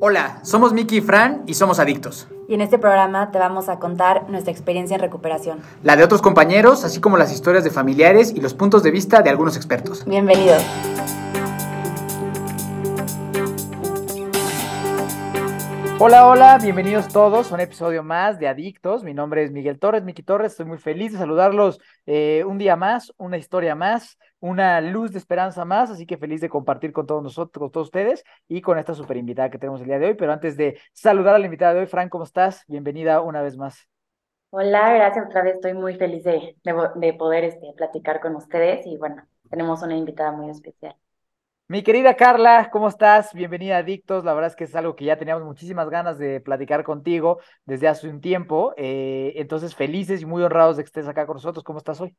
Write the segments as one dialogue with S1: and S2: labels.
S1: Hola, somos Miki y Fran y somos adictos.
S2: Y en este programa te vamos a contar nuestra experiencia en recuperación.
S1: La de otros compañeros, así como las historias de familiares y los puntos de vista de algunos expertos.
S2: Bienvenidos.
S1: Hola, hola, bienvenidos todos a un episodio más de Adictos. Mi nombre es Miguel Torres, Miki Torres. Estoy muy feliz de saludarlos eh, un día más, una historia más, una luz de esperanza más. Así que feliz de compartir con todos nosotros, con todos ustedes y con esta super invitada que tenemos el día de hoy. Pero antes de saludar a la invitada de hoy, Fran, ¿cómo estás? Bienvenida una vez más.
S2: Hola, gracias otra vez. Estoy muy feliz de, de poder este, platicar con ustedes y bueno, tenemos una invitada muy especial.
S1: Mi querida Carla, ¿cómo estás? Bienvenida a Adictos. La verdad es que es algo que ya teníamos muchísimas ganas de platicar contigo desde hace un tiempo. Eh, entonces, felices y muy honrados de que estés acá con nosotros. ¿Cómo estás hoy?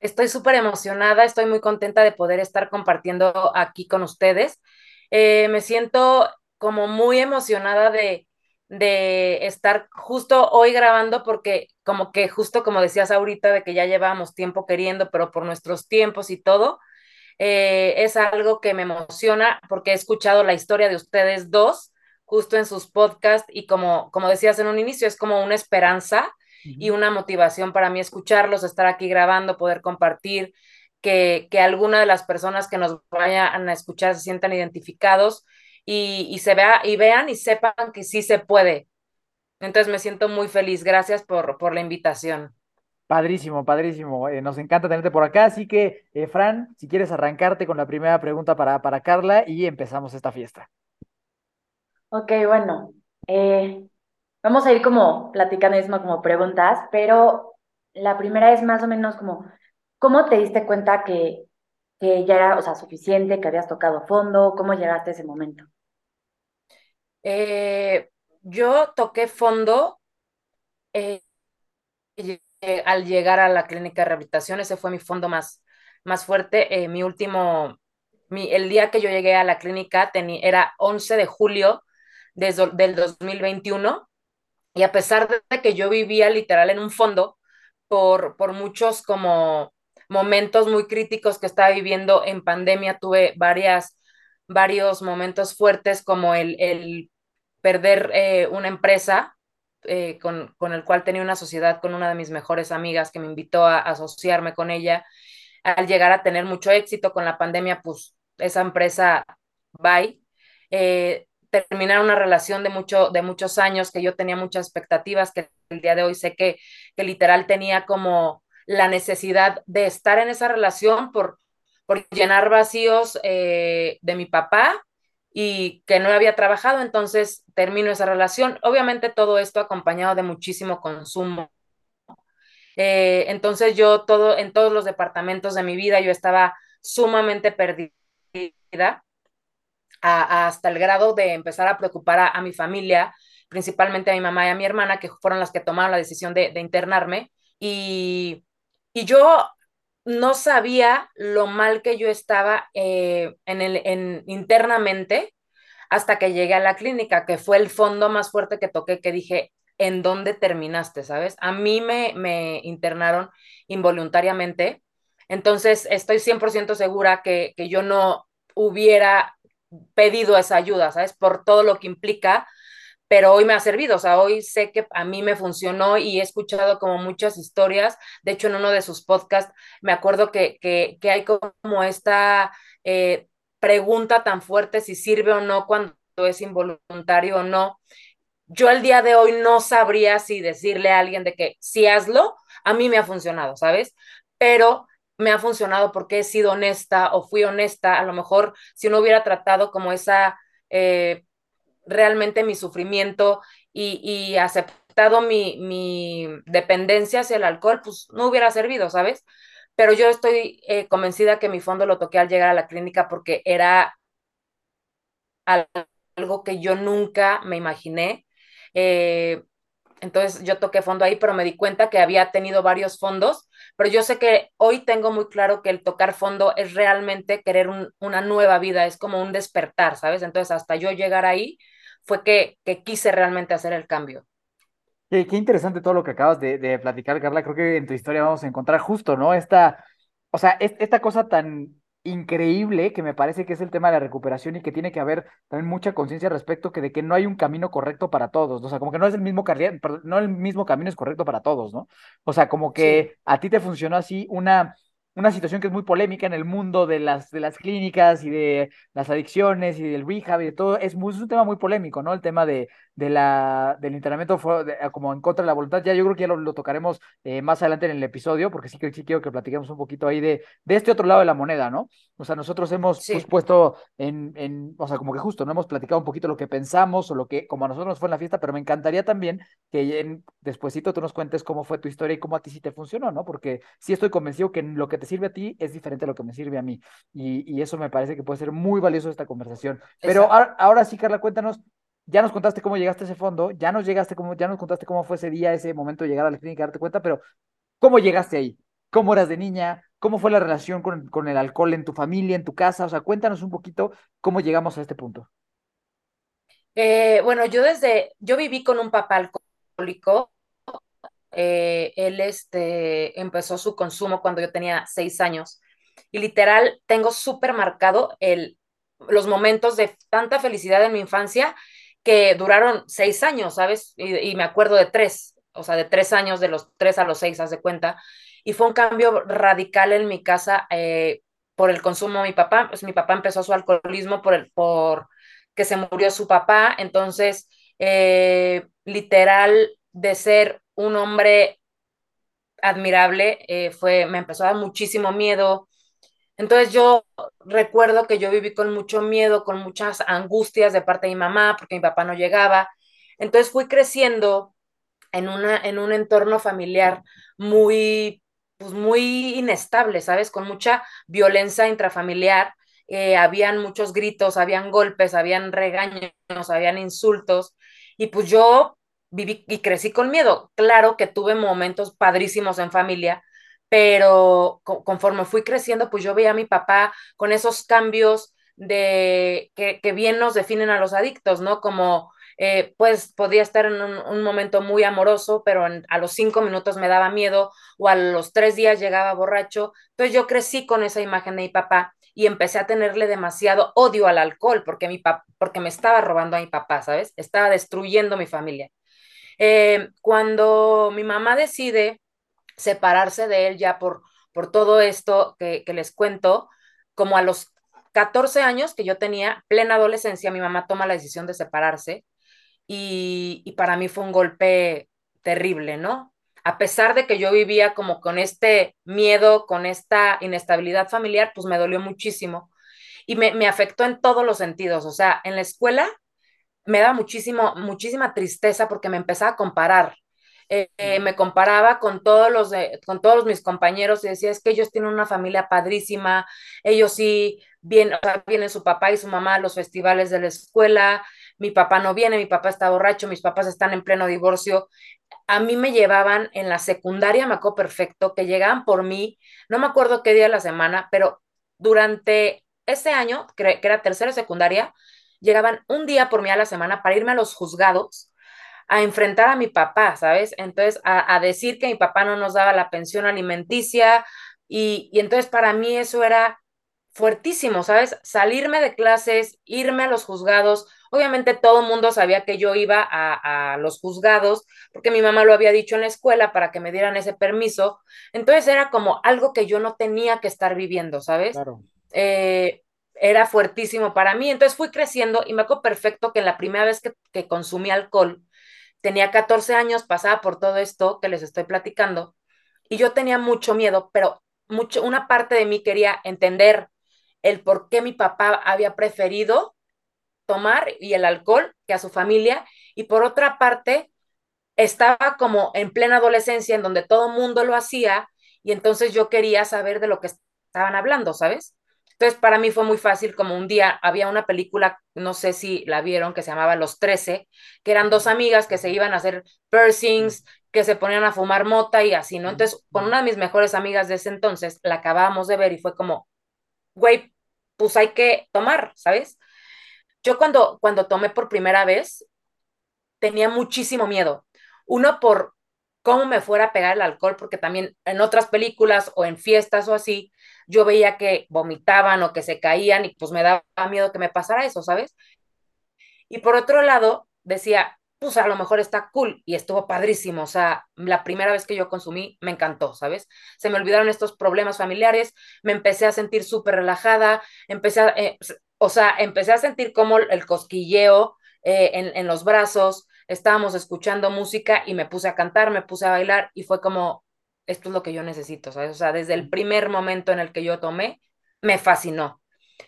S3: Estoy súper emocionada, estoy muy contenta de poder estar compartiendo aquí con ustedes. Eh, me siento como muy emocionada de, de estar justo hoy grabando porque como que justo como decías ahorita de que ya llevábamos tiempo queriendo, pero por nuestros tiempos y todo, eh, es algo que me emociona porque he escuchado la historia de ustedes dos justo en sus podcasts y como, como decías en un inicio, es como una esperanza y una motivación para mí escucharlos, estar aquí grabando, poder compartir, que, que alguna de las personas que nos vayan a escuchar se sientan identificados y, y, se vea, y vean y sepan que sí se puede. Entonces me siento muy feliz. Gracias por, por la invitación.
S1: Padrísimo, padrísimo. Eh, nos encanta tenerte por acá. Así que, eh, Fran, si quieres arrancarte con la primera pregunta para, para Carla y empezamos esta fiesta.
S2: Ok, bueno. Eh, vamos a ir como platicando mismo como preguntas, pero la primera es más o menos como, ¿cómo te diste cuenta que, que ya era, o sea, suficiente, que habías tocado fondo? ¿Cómo llegaste a ese momento?
S3: yo toqué fondo eh, al llegar a la clínica de rehabilitación, ese fue mi fondo más, más fuerte. Eh, mi último, mi, el día que yo llegué a la clínica era 11 de julio desde, del 2021 y a pesar de que yo vivía literal en un fondo por, por muchos como momentos muy críticos que estaba viviendo en pandemia, tuve varias, varios momentos fuertes como el, el perder eh, una empresa eh, con, con, el cual tenía una sociedad con una de mis mejores amigas que me invitó a, asociarme con ella. Al llegar a tener mucho éxito con la pandemia, pues esa empresa, bye. Eh, terminar una relación de, mucho, de muchos años que yo tenía muchas expectativas, que el día de hoy sé que, que literal tenía como la necesidad de estar en esa relación por, por llenar vacíos eh, de mi papá y que no había trabajado, entonces termino esa relación. Obviamente todo esto acompañado de muchísimo consumo. Eh, entonces yo todo, en todos los departamentos de mi vida, yo estaba sumamente perdida hasta el grado de empezar a preocupar a, mi familia, principalmente a mi mamá y a mi hermana, que fueron las que tomaron la decisión de, internarme. Y, y yo no sabía lo mal que yo estaba eh, en el, en, internamente hasta que llegué a la clínica, que fue el fondo más fuerte que toqué, que dije, ¿en dónde terminaste? ¿Sabes? A mí me, me internaron involuntariamente, entonces estoy 100% segura que, que yo no hubiera pedido esa ayuda, ¿sabes? Por todo lo que implica pero hoy me ha servido, o sea, hoy sé que a mí me funcionó y he escuchado como muchas historias, de hecho en uno de sus podcasts me acuerdo que, que, que hay como esta eh, pregunta tan fuerte si sirve o no cuando es involuntario o no. Yo el día de hoy no sabría si decirle a alguien de que si hazlo, a mí me ha funcionado, ¿sabes? Pero me ha funcionado porque he sido honesta o fui honesta, a lo mejor si no hubiera tratado como esa... Eh, realmente mi sufrimiento y, aceptado mi, mi, dependencia hacia el alcohol, pues no hubiera servido, ¿sabes? Pero yo estoy eh, convencida que mi fondo lo toqué al llegar a la clínica porque era algo que yo nunca me imaginé. Eh, entonces yo toqué fondo ahí, pero me di cuenta que había tenido varios fondos, pero yo sé que hoy tengo muy claro que el tocar fondo es realmente querer una nueva vida, es como un despertar, ¿sabes? Entonces hasta yo llegar ahí, fue que, que quise realmente hacer el cambio.
S1: Qué, qué interesante todo lo que acabas de, de, platicar, Carla. Creo que en tu historia vamos a encontrar justo, ¿no? Esta, o sea, esta cosa tan increíble que me parece que es el tema de la recuperación y que tiene que haber también mucha conciencia respecto que de que no hay un camino correcto para todos, ¿no? o sea, como que no es el mismo carril, no el mismo camino es correcto para todos, ¿no? O sea, como que
S3: Sí,
S1: a ti te funcionó así una una situación que es muy polémica en el mundo de las de las clínicas y de las adicciones y del rehab y de todo, es, muy, es un tema muy polémico, ¿no? El tema de, de la del internamiento fue de- como en contra de la voluntad, ya yo creo que ya lo, lo tocaremos eh, más adelante en el episodio, porque sí que sí quiero que platiquemos un poquito ahí de de este otro lado de la moneda, ¿no? O sea, nosotros hemos pues, puesto en, en, o sea, como que justo, no hemos platicado un poquito lo que pensamos o lo que, como a nosotros nos fue en la fiesta, pero me encantaría también que en, despuesito tú nos cuentes cómo fue tu historia y cómo a ti sí te funcionó, ¿no? Porque sí estoy convencido que lo que te sirve a ti es diferente a lo que me sirve a mí. Y, y eso me parece que puede ser muy valioso esta conversación. Pero ahora sí, Carla, cuéntanos. Ya nos contaste cómo llegaste a ese fondo, ya nos llegaste cómo, ya nos contaste cómo fue ese día, ese momento de llegar a la clínica, darte cuenta, pero ¿Cómo llegaste ahí? ¿Cómo eras de niña? ¿Cómo fue la relación con, con el alcohol en tu familia, en tu casa? O sea, cuéntanos un poquito cómo llegamos a este punto.
S3: Eh, bueno, yo desde, yo viví con un papá alcohólico. eh, él este, empezó su consumo cuando yo tenía seis años y literal tengo súper marcado el, los momentos de tanta felicidad en mi infancia que duraron seis años, ¿sabes? Y, me acuerdo de tres, o sea, de tres años, de los tres a los seis, haz de cuenta. Y fue un cambio radical en mi casa eh, por el consumo de mi papá. Pues mi papá empezó su alcoholismo por, el, por que se murió su papá, entonces, eh, literal, de ser un hombre admirable, eh, fue, me empezó a dar muchísimo miedo. Entonces yo recuerdo que yo viví con mucho miedo, con muchas angustias de parte de mi mamá, porque mi papá no llegaba. Entonces fui creciendo en, una, en un entorno familiar muy, pues muy inestable, ¿sabes? Con mucha violencia intrafamiliar. Eh, habían muchos gritos, habían golpes, habían regaños, habían insultos. Y pues yo viví y crecí con miedo. Claro que tuve momentos padrísimos en familia, pero co conforme fui creciendo, pues yo veía a mi papá con esos cambios de que, que bien nos definen a los adictos, ¿no? Como eh, pues podía estar en un, momento muy amoroso, pero a los cinco minutos me daba miedo o a los tres días llegaba borracho. Entonces yo crecí con esa imagen de mi papá y empecé a tenerle demasiado odio al alcohol porque, mi porque me estaba robando a mi papá, ¿sabes? Estaba destruyendo mi familia. Eh, cuando mi mamá decide separarse de él ya por, por todo esto que, que les cuento, como a los 14 años que yo tenía, plena adolescencia, mi mamá toma la decisión de separarse y, y para mí fue un golpe terrible, ¿no? A pesar de que yo vivía como con este miedo, con esta inestabilidad familiar, pues me dolió muchísimo y me, me afectó en todos los sentidos. O sea, en la escuela me daba muchísimo, muchísima tristeza porque me empezaba a comparar. Eh, eh, me comparaba con todos los con todos mis compañeros y decía, es que ellos tienen una familia padrísima, ellos sí vienen, o su papá y su mamá a los festivales de la escuela, mi papá no viene, mi papá está borracho, mis papás están en pleno divorcio. A mí me llevaban en la secundaria, me acuerdo perfecto, que llegaban por mí, no me acuerdo qué día de la semana, pero durante ese año, que, era tercera secundaria, llegaban un día por mí a la semana para irme a los juzgados a enfrentar a mi papá, ¿sabes? Entonces, a, a decir que mi papá no nos daba la pensión alimenticia y, y entonces para mí eso era fuertísimo, ¿sabes? Salirme de clases, irme a los juzgados. Obviamente todo el mundo sabía que yo iba a, a, los juzgados porque mi mamá lo había dicho en la escuela para que me dieran ese permiso. Entonces era como algo que yo no tenía que estar viviendo, ¿sabes?
S1: Claro.
S3: Eh, era fuertísimo para mí. Entonces fui creciendo y me acuerdo perfecto que la primera vez que, que consumí alcohol, tenía 14 años, pasaba por todo esto que les estoy platicando y yo tenía mucho miedo, pero mucho, una parte de mí quería entender el por qué mi papá había preferido tomar y el alcohol que a su familia y por otra parte estaba como en plena adolescencia en donde todo mundo lo hacía y entonces yo quería saber de lo que estaban hablando, ¿sabes? Entonces para mí fue muy fácil, como un día había una película, no sé si la vieron, que se llamaba Los Trece, que eran dos amigas que se iban a hacer piercings, que se ponían a fumar mota y así, ¿no? Entonces con una de mis mejores amigas de ese entonces la acabábamos de ver y fue como, güey, pues hay que tomar, ¿sabes? Yo cuando, cuando tomé por primera vez tenía muchísimo miedo. Uno por cómo me fuera a pegar el alcohol, porque también en otras películas o en fiestas o así, yo veía que vomitaban o que se caían y pues me daba miedo que me pasara eso, ¿sabes? Y por otro lado, decía, pues a lo mejor está cool y estuvo padrísimo. O sea, la primera vez que yo consumí me encantó, ¿sabes? Se me olvidaron estos problemas familiares, me empecé a sentir súper relajada, empecé a, eh, o sea, empecé a sentir como el cosquilleo eh, en, en los brazos, estábamos escuchando música y me puse a cantar, me puse a bailar y fue como, esto es lo que yo necesito, ¿sabes? O sea, desde el primer momento en el que yo tomé, me fascinó.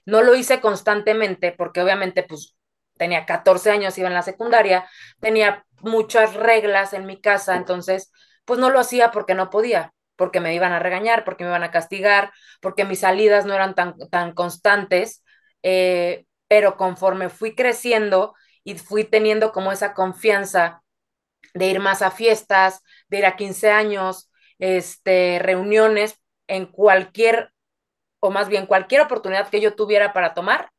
S3: No lo hice constantemente porque obviamente pues tenía 14 años, iba en la secundaria, tenía muchas reglas en mi casa, entonces pues no lo hacía porque no podía, porque me iban a regañar, porque me iban a castigar, porque mis salidas no eran tan, tan constantes, eh, pero conforme fui creciendo y fui teniendo como esa confianza de ir más a fiestas, de ir a 15 años, este, reuniones, en cualquier, o más bien cualquier oportunidad que yo tuviera para tomar,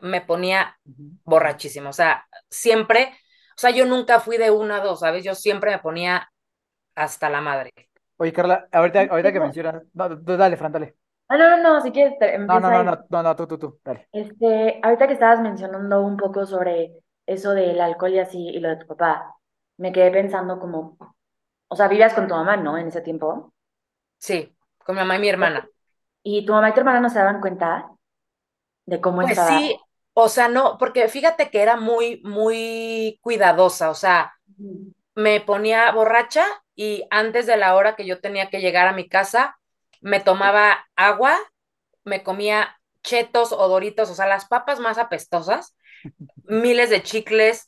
S3: me ponía borrachísimo. O sea, siempre, o sea, yo nunca fui de una a dos, ¿sabes? Yo siempre me ponía hasta la madre.
S1: Oye, Carla, ahorita, ahorita que mencionas, no, dale, Fran, dale.
S2: Ah, no, no, no, si quieres,
S1: no, no, no, no, no, no, tú, tú, tú, dale.
S2: Este, ahorita que estabas mencionando un poco sobre eso del alcohol y así, y lo de tu papá, me quedé pensando como, o sea, vivías con tu mamá, ¿no? En ese tiempo.
S3: Sí, con mi mamá y mi hermana.
S2: ¿Y tu mamá y tu hermana no se daban cuenta de cómo
S3: pues
S2: estaba?
S3: sí, o sea, no, porque fíjate que era muy, muy cuidadosa, o sea, me ponía borracha y antes de la hora que yo tenía que llegar a mi casa, me tomaba agua, me comía chetos o doritos, o sea, las papas más apestosas, miles de chicles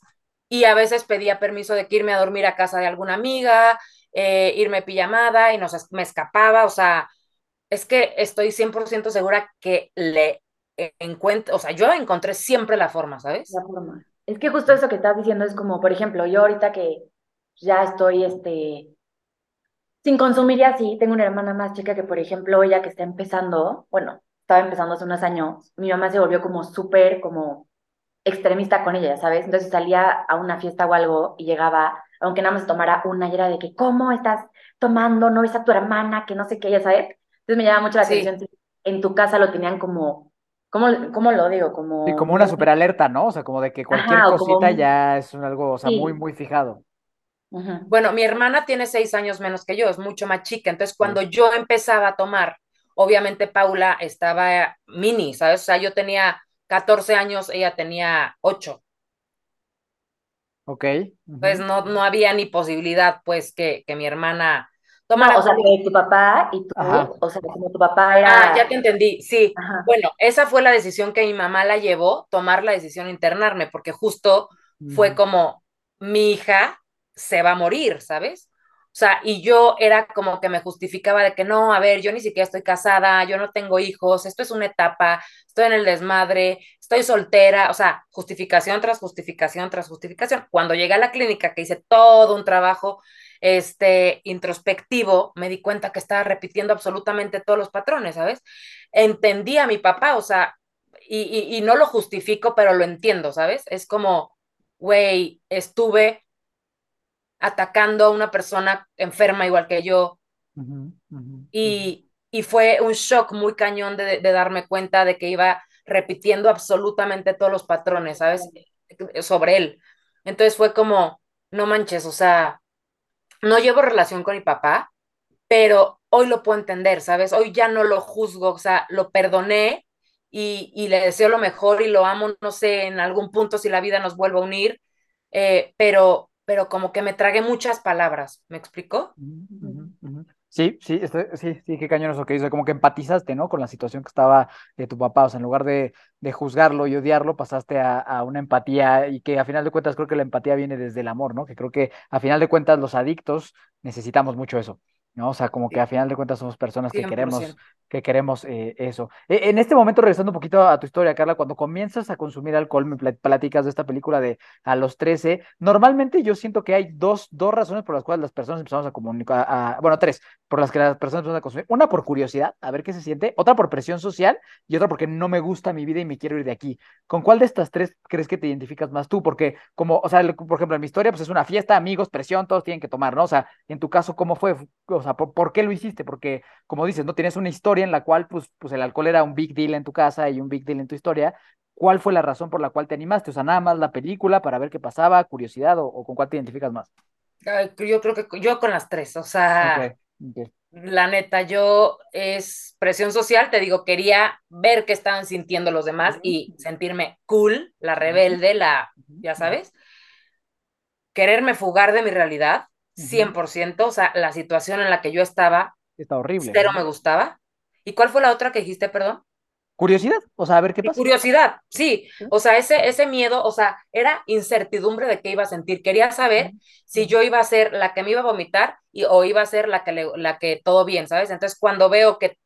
S3: y a veces pedía permiso de que irme a dormir a casa de alguna amiga, eh, irme pijamada y nos, me escapaba, o sea, es que estoy 100% segura que le encuentro, o sea, yo encontré siempre la forma, ¿sabes?
S2: La forma. Es que justo eso que estás diciendo es como, por ejemplo, yo ahorita que ya estoy, este, sin consumir y así, tengo una hermana más chica que, por ejemplo, ella que está empezando, bueno, estaba empezando hace unos años, mi mamá se volvió como súper, como extremista con ella, ¿sabes? Entonces salía a una fiesta o algo y llegaba, aunque nada más tomara una, y era de que, ¿cómo estás tomando? ¿No ves a tu hermana? Que no sé qué, ya sabes. Entonces me llama mucho la atención. En tu casa lo tenían como, ¿cómo, cómo lo digo? Como...
S1: Sí, como una super alerta, ¿no? O sea, como de que cualquier cosita ya es algo, o sea, muy, muy fijado.
S3: Bueno, mi hermana tiene seis años menos que yo, es mucho más chica. Entonces, cuando yo empezaba a tomar, obviamente Paula estaba mini, ¿sabes? O sea, yo tenía 14 años, ella tenía 8.
S1: Ok.
S3: Pues no, no había ni posibilidad, pues, que, que mi hermana
S2: tomara. o sea, que tu papá y tú, o sea, como tu papá era.
S3: Ah, ya te entendí, sí. Bueno, esa fue la decisión que mi mamá la llevó, tomar la decisión de internarme, porque justo fue como mi hija se va a morir, ¿sabes? O sea, y yo era como que me justificaba de que no, a ver, yo ni siquiera estoy casada, yo no tengo hijos, esto es una etapa, estoy en el desmadre, estoy soltera, o sea, justificación tras justificación tras justificación. Cuando llegué a la clínica, que hice todo un trabajo este, introspectivo, me di cuenta que estaba repitiendo absolutamente todos los patrones, ¿sabes? Entendí a mi papá, o sea, y, y, y no lo justifico, pero lo entiendo, ¿sabes? Es como, güey, estuve atacando a una persona enferma igual que yo. y, y, fue un shock muy cañón de, de, darme cuenta de que iba repitiendo absolutamente todos los patrones, ¿sabes? Sobre él. Entonces fue como, no manches, o sea, no llevo relación con mi papá, pero hoy lo puedo entender, ¿sabes? Hoy ya no lo juzgo, o sea, lo perdoné y, y le deseo lo mejor y lo amo, no sé, en algún punto si la vida nos vuelve a unir, eh, pero pero como que me tragué muchas palabras, ¿me explicó?
S1: Sí, sí, sí, sí, qué cañón eso que dice, como que empatizaste, ¿no? Con la situación que estaba de tu papá, o sea, en lugar de, de juzgarlo y odiarlo, pasaste a, a, una empatía y que a final de cuentas creo que la empatía viene desde el amor, ¿no? Que creo que a final de cuentas los adictos necesitamos mucho eso. ¿No? O sea, como que a final de cuentas somos personas que queremos,
S3: 100%.
S1: que queremos eh, eso. E- en este momento, regresando un poquito a tu historia, Carla, cuando comienzas a consumir alcohol, me pla- platicas de esta película de a los 13, normalmente yo siento que hay dos, dos razones por las cuales las personas empezamos a comunicar, a- bueno, tres, por las que las personas empiezan a consumir. Una por curiosidad, a ver qué se siente, otra por presión social y otra porque no me gusta mi vida y me quiero ir de aquí. ¿Con cuál de estas tres crees que te identificas más tú? Porque como, o sea, por ejemplo, en mi historia, pues es una fiesta, amigos, presión, todos tienen que tomar, ¿no? O sea, en tu caso, ¿cómo fue? O sea, ¿por, por qué lo hiciste? Porque, como dices, no tienes una historia en la cual, pues, pues el alcohol era un big deal en tu casa y un big deal en tu historia. ¿Cuál fue la razón por la cual te animaste? O sea, nada más la película para ver qué pasaba, curiosidad o, o con cuál te identificas más.
S3: Yo creo que yo con las tres, o sea, la neta, yo es presión social, te digo, quería ver qué estaban sintiendo los demás y sentirme cool, la rebelde, la, ya sabes, quererme fugar de mi realidad,
S1: Ujú.
S3: 100%, o sea, la situación en la que yo estaba,
S1: Está horrible.
S3: cero
S1: ¿no?
S3: me gustaba. ¿Y cuál fue la otra que dijiste, perdón?
S1: Curiosidad, o sea, a ver qué pasa.
S3: curiosidad, sí,
S1: Sí.
S3: o sea, ese, ese miedo, o sea, era incertidumbre de qué iba a sentir. Quería saber si yo iba a ser la que me iba a vomitar y, o iba a ser la que, le- la que todo bien, ¿sabes? Entonces, cuando veo que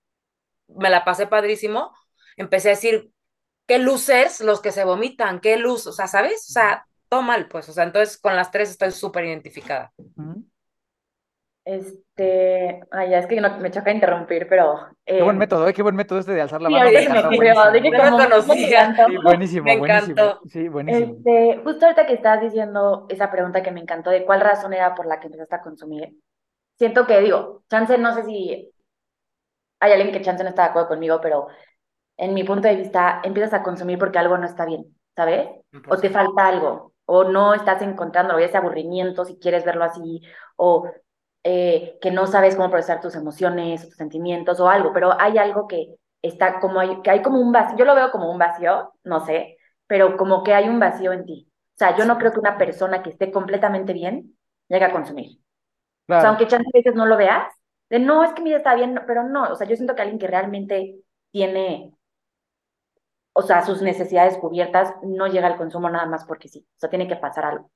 S3: me la pasé padrísimo, empecé a decir, qué losers los que se vomitan, qué luz, o sea, ¿sabes? O sea, todo mal, pues, o sea, entonces con las tres estoy súper identificada.
S2: Este, ay, ya es que no, me choca interrumpir, pero
S1: Qué buen
S2: eh,
S1: método, ¿eh? Qué buen método este de alzar la
S2: sí,
S1: mano. Me
S2: se me ocurrió,
S1: buenísimo. Sí, buenísimo,
S3: Me
S1: buenísimo. Sí, buenísimo.
S2: Este, justo ahorita que estás diciendo esa pregunta que me encantó de cuál razón era por la que empezaste a consumir, siento que digo, chance, no sé si hay alguien que chance no está de acuerdo conmigo, pero en mi punto de vista, empiezas a consumir porque algo no está bien, ¿sabes? O te falta algo, o no estás encontrando ese aburrimiento, si quieres verlo así, o eh, que no sabes cómo procesar tus emociones, tus sentimientos o algo, pero hay algo que está como hay, que hay como un vacío, yo lo veo como un vacío, no sé, pero como que hay un vacío en ti. O sea, yo no creo que una persona que esté completamente bien llegue a consumir. O sea, aunque chance veces no lo veas, de no, es que mi vida está bien, pero no, o sea, yo siento que alguien que realmente tiene, o sea, sus necesidades cubiertas, no llega al consumo nada más porque sí, o sea, tiene que pasar algo.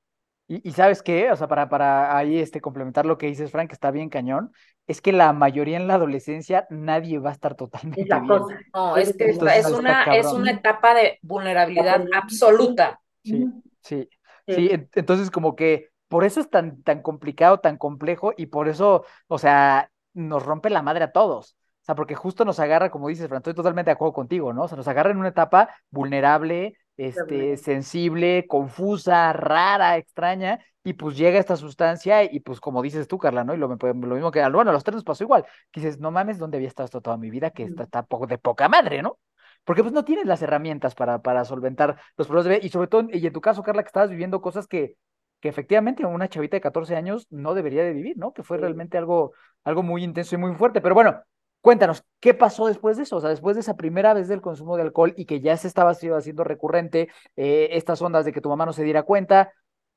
S1: Y, y ¿sabes qué? O sea, para, para ahí este, complementar lo que dices, Frank, que está bien cañón, es que la mayoría en la adolescencia nadie va a estar
S2: Es
S1: totalmente
S2: la
S1: bien.
S2: cosa.
S3: No, es que esta- es
S1: Entonces,
S3: una, es una etapa de vulnerabilidad absoluta.
S1: Sí, sí,
S2: Sí.
S1: sí. en- Entonces, como que por eso es tan, tan complicado, tan complejo, y por eso, o sea, nos rompe la madre a todos. Sea, porque justo nos agarra, como dices, Fran, estoy totalmente de acuerdo contigo, ¿no? O sea, nos agarra en una etapa vulnerable, este, sensible, confusa, rara, extraña, y pues llega esta sustancia, y pues como dices tú, Carla, ¿no? Y lo, lo mismo que, bueno, a los tres nos pasó igual, que dices, no mames, ¿dónde había estado esto toda mi vida? Que está, está poco, de poca madre, ¿no? Porque pues no tienes las herramientas para, para solventar los problemas de vida. Y sobre todo, y en tu caso, Carla, que estabas viviendo cosas que, que efectivamente una chavita de 14 años no debería de vivir, ¿no? Que fue realmente algo, algo muy intenso y muy fuerte. Pero bueno, cuéntanos, ¿qué pasó después de eso? O sea, después de esa primera vez del consumo de alcohol y que ya se estaba haciendo recurrente eh, estas ondas de que tu mamá no se diera cuenta,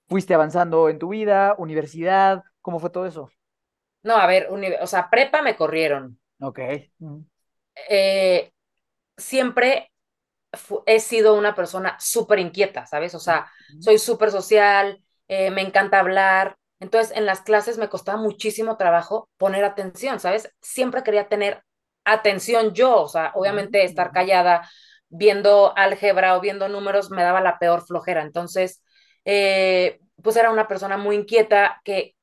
S1: fuiste avanzando en tu vida, universidad, ¿cómo fue todo eso?
S3: No, a ver, o sea, prepa me corrieron.
S1: Ok.
S3: Eh, siempre he sido una persona súper inquieta, ¿sabes? O sea, soy súper social, eh, me encanta hablar. Entonces, en las clases me costaba muchísimo trabajo poner atención, ¿sabes? Siempre quería tener atención yo, o sea, obviamente estar callada viendo álgebra o viendo números me daba la peor flojera. Entonces, eh, pues era una persona muy inquieta que,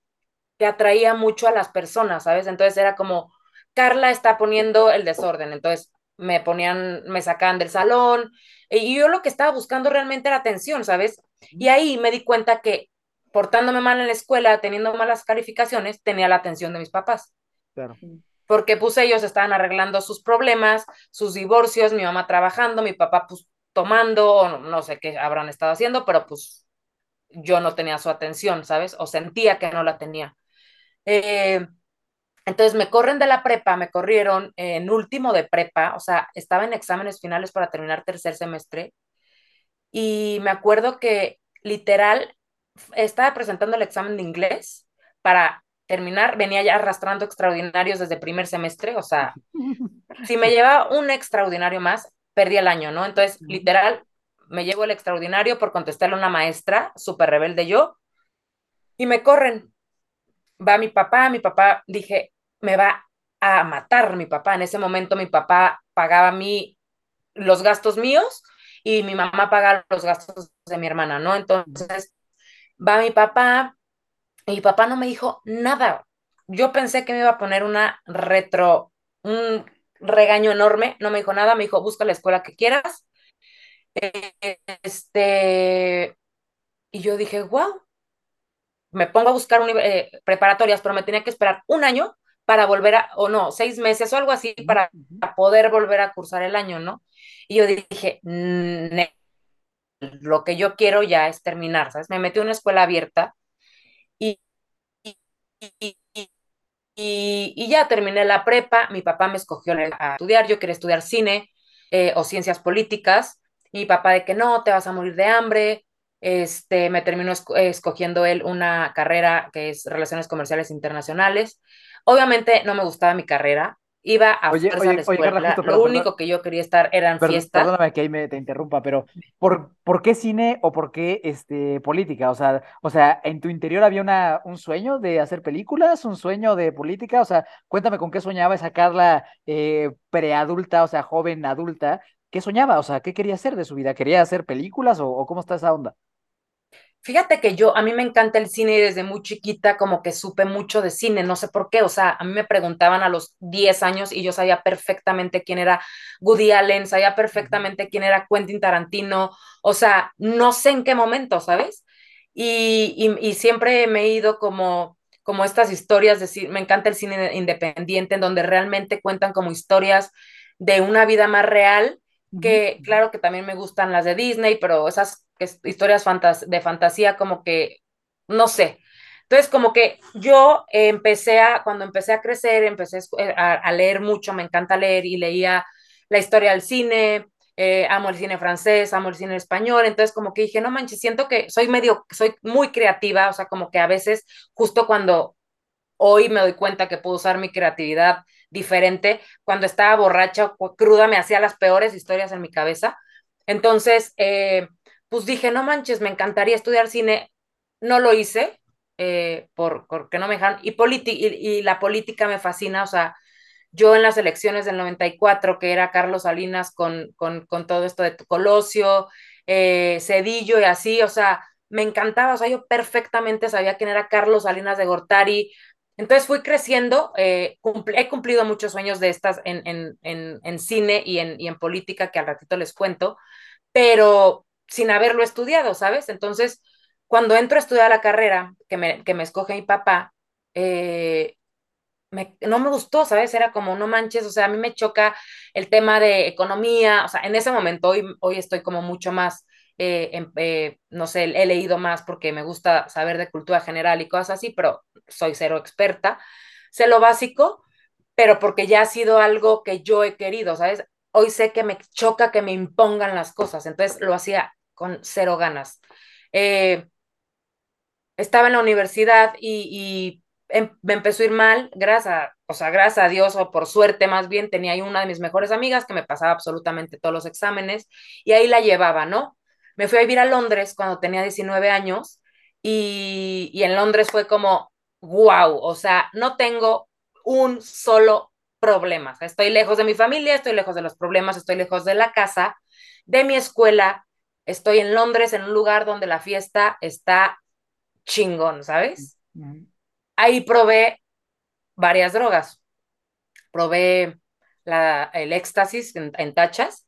S3: que atraía mucho a las personas, ¿sabes? Entonces era como, Carla está poniendo el desorden, entonces me ponían, me sacaban del salón y yo lo que estaba buscando realmente era atención, ¿sabes? Y ahí me di cuenta que portándome mal en la escuela, teniendo malas calificaciones, tenía la atención de mis papás.
S1: Claro.
S3: Porque pues ellos estaban arreglando sus problemas, sus divorcios, mi mamá trabajando, mi papá pues tomando, o no, no sé qué habrán estado haciendo, pero pues yo no tenía su atención, ¿sabes? O sentía que no la tenía. Eh, entonces me corren de la prepa, me corrieron en último de prepa, o sea, estaba en exámenes finales para terminar tercer semestre y me acuerdo que literal estaba presentando el examen de inglés para terminar, venía ya arrastrando extraordinarios desde primer semestre, o sea, si me llevaba un extraordinario más, perdí el año, ¿no? Entonces, literal, me llevo el extraordinario por contestarle a una maestra, súper rebelde yo, y me corren. Va mi papá, mi papá, dije, me va a matar mi papá. En ese momento mi papá pagaba mí los gastos míos y mi mamá pagaba los gastos de mi hermana, ¿no? Entonces va mi papá y mi papá no me dijo nada. Yo pensé que me iba a poner una retro, un regaño enorme, no me dijo nada, me dijo, busca la escuela que quieras. Este, y yo dije, wow, me pongo a buscar eh, preparatorias, pero me tenía que esperar un año para volver a, o no, seis meses o algo así, para poder volver a cursar el año, ¿no? Y yo dije, lo que yo quiero ya es terminar, ¿sabes? Me metí en una escuela abierta y, y, y, ya terminé la prepa, mi papá me escogió a estudiar, yo quería estudiar cine eh, o ciencias políticas, y mi papá de que no, te vas a morir de hambre, este, me terminó escogiendo él una carrera que es Relaciones Comerciales Internacionales. Obviamente no me gustaba mi carrera, iba a
S1: oye, oye, la escuela.
S3: lo único que yo quería estar era en fiesta.
S1: Perdóname que ahí me te interrumpa, pero ¿por, ¿por qué cine o por qué este, política? O sea, o sea, ¿en tu interior había una, un sueño de hacer películas, un sueño de política? O sea, cuéntame con qué soñaba esa Carla eh, preadulta, o sea, joven adulta. ¿Qué soñaba? O sea, ¿qué quería hacer de su vida? ¿Quería hacer películas o cómo está esa onda?
S3: Fíjate que yo, a mí me encanta el cine y desde muy chiquita como que supe mucho de cine, no sé por qué, o sea, a mí me preguntaban a los 10 años y yo sabía perfectamente quién era Woody Allen, sabía perfectamente quién era Quentin Tarantino, o sea, no sé en qué momento, ¿sabes? Y, y, siempre me he ido como, como estas historias, de, me encanta el cine independiente en donde realmente cuentan como historias de una vida más real, que claro que también me gustan las de Disney, pero esas historias de fantasía como que, no sé. Entonces, como que yo empecé a, cuando empecé a crecer, empecé a, leer mucho, me encanta leer y leía la historia del cine, eh, amo el cine francés, amo el cine español, entonces como que dije, no manches, siento que soy medio, soy muy creativa, o sea, como que a veces justo cuando hoy me doy cuenta que puedo usar mi creatividad diferente, cuando estaba borracha o cruda me hacía las peores historias en mi cabeza, entonces, eh, pues dije, no manches, me encantaría estudiar cine. No lo hice eh, por, porque no me dejaron. Y, y, la política me fascina, o sea, yo en las elecciones del 94, que era Carlos Salinas con, con, con todo esto de Colosio, eh, Cedillo y así, o sea, me encantaba, o sea, yo perfectamente sabía quién era Carlos Salinas de Gortari. Entonces fui creciendo, eh, he cumplido muchos sueños de estas en, en, en, en cine y en, y en política, que al ratito les cuento, pero sin haberlo estudiado, ¿sabes? Entonces, cuando entro a estudiar la carrera que me, que me escoge mi papá, eh, no me gustó, ¿sabes? Era como, no manches, o sea, a mí me choca el tema de economía, o sea, en ese momento, hoy, hoy estoy como mucho más, eh, eh, no sé, he leído más porque me gusta saber de cultura general y cosas así, pero soy cero experta. Sé lo básico, pero porque ya ha sido algo que yo he querido, ¿sabes? Hoy sé que me choca que me impongan las cosas, entonces lo hacía con cero ganas. Eh, estaba en la universidad y, em, me empezó a ir mal, gracias, o sea, gracias a Dios o por suerte más bien, tenía ahí una de mis mejores amigas que me pasaba absolutamente todos los exámenes y ahí la llevaba, ¿no? Me fui a vivir a Londres cuando tenía 19 años y, y en Londres fue como, wow, o sea, no tengo un solo problema. Estoy lejos de mi familia, estoy lejos de los problemas, estoy lejos de la casa, de mi escuela, estoy en Londres, en un lugar donde la fiesta está chingón, ¿sabes? Ahí probé varias drogas. Probé la, el éxtasis en, tachas.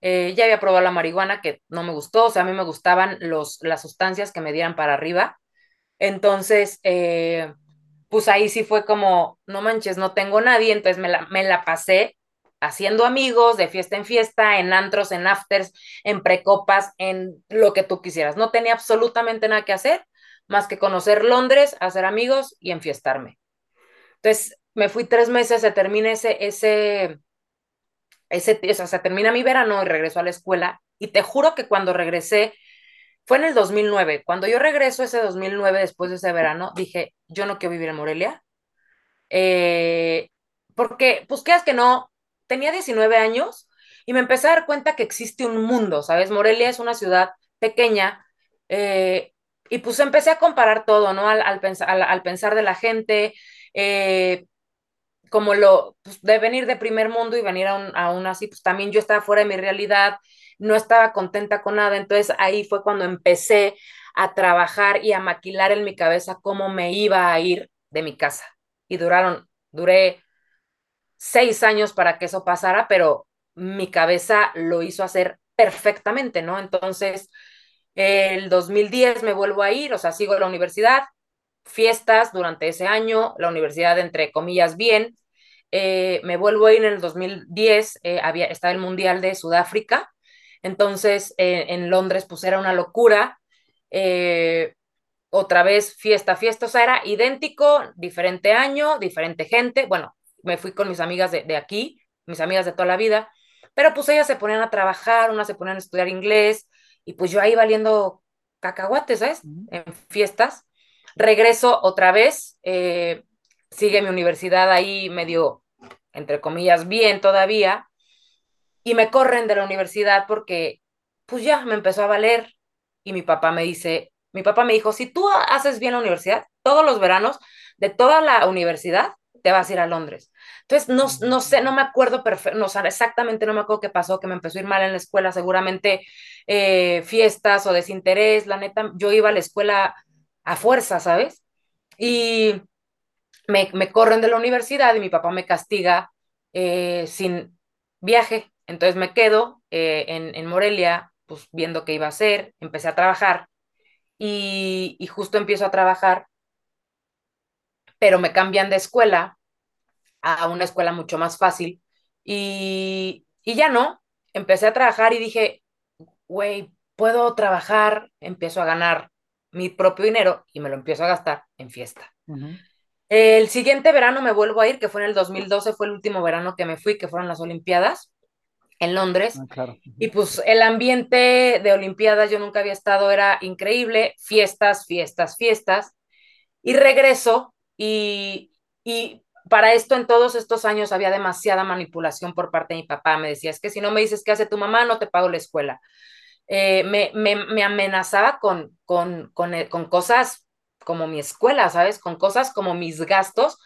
S3: Eh, ya había probado la marihuana, que no me gustó. O sea, a mí me gustaban los, las sustancias que me dieran para arriba. Entonces, eh, pues ahí sí fue como, no manches, no tengo nadie. Entonces me la, me la pasé haciendo amigos de fiesta en fiesta, en antros, en afters, en precopas, en lo que tú quisieras. No tenía absolutamente nada que hacer más que conocer Londres, hacer amigos y enfiestarme. Entonces, me fui tres meses, se termina ese, ese, ese, o sea, se termina mi verano y regreso a la escuela. Y te juro que cuando regresé, fue en el 2009. Cuando yo regreso ese 2009, después de ese verano, dije, yo no quiero vivir en Morelia. Eh, porque, pues, qué es que no, tenía 19 años y me empecé a dar cuenta que existe un mundo, ¿sabes? Morelia es una ciudad pequeña eh, y pues empecé a comparar todo, ¿no? Al, pensar, al, pensar de la gente. Eh, como lo, pues, de venir de primer mundo y venir a un, a un así, pues también yo estaba fuera de mi realidad, no estaba contenta con nada, entonces ahí fue cuando empecé a trabajar y a maquilar en mi cabeza cómo me iba a ir de mi casa. Y duraron, duré seis años para que eso pasara, pero mi cabeza lo hizo hacer perfectamente, ¿no? Entonces, el 2010 me vuelvo a ir, o sea, sigo la universidad, fiestas durante ese año, la universidad entre comillas bien, eh, me vuelvo a ir en el 2010, eh, había, estaba el Mundial de Sudáfrica, entonces eh, en Londres pues era una locura, eh, otra vez fiesta, fiesta, o sea, era idéntico, diferente año, diferente gente, bueno, me fui con mis amigas de, de aquí, mis amigas de toda la vida, pero pues ellas se ponían a trabajar, unas se ponían a estudiar inglés, y pues yo ahí valiendo cacahuates, ¿sabes? En fiestas. Regreso otra vez, eh, sigue mi universidad ahí medio, entre comillas, bien todavía, y me corren de la universidad porque pues ya me empezó a valer y mi papá me dice, mi papá me dijo, si tú haces bien la universidad, todos los veranos de toda la universidad te vas a ir a Londres. Entonces, no, no sé, no me acuerdo perfecto, no, o sea, exactamente no me acuerdo qué pasó, que me empezó a ir mal en la escuela, seguramente eh, fiestas o desinterés, la neta, yo iba a la escuela a fuerza, ¿sabes? Y me, me corren de la universidad y mi papá me castiga eh, sin viaje, entonces me quedo eh, en, en, Morelia, pues viendo qué iba a hacer, empecé a trabajar y, y justo empiezo a trabajar, pero me cambian de escuela a una escuela mucho más fácil y, y ya no, empecé a trabajar y dije, güey, puedo trabajar, empiezo a ganar mi propio dinero y me lo empiezo a gastar en fiesta. Uh -huh. El siguiente verano me vuelvo a ir, que fue en el 2012, fue el último verano que me fui, que fueron las Olimpiadas en Londres. Ah, claro. Y pues el ambiente de Olimpiadas, yo nunca había estado, era increíble, fiestas, fiestas, fiestas. Y regreso y, y para esto en todos estos años había demasiada manipulación por parte de mi papá. Me decía, es que si no me dices qué hace tu mamá, no te pago la escuela. Eh, me, me, me, amenazaba con, con, con, eh, con, cosas como mi escuela, ¿sabes? Con cosas como mis gastos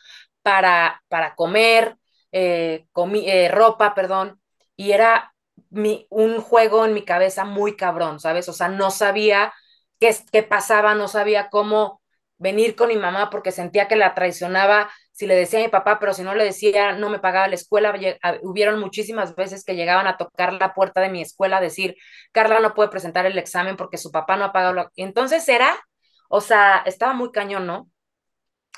S3: para, para comer, eh, comi eh, ropa, perdón, y era mi, un juego en mi cabeza muy cabrón, ¿sabes? O sea, no sabía qué, qué pasaba, no sabía cómo venir con mi mamá porque sentía que la traicionaba si le decía a mi papá, pero si no le decía, no me pagaba la escuela. Hubieron muchísimas veces que llegaban a tocar la puerta de mi escuela a decir, Carla no puede presentar el examen porque su papá no ha pagado. Lo... Entonces era, o sea, estaba muy cañón, ¿no?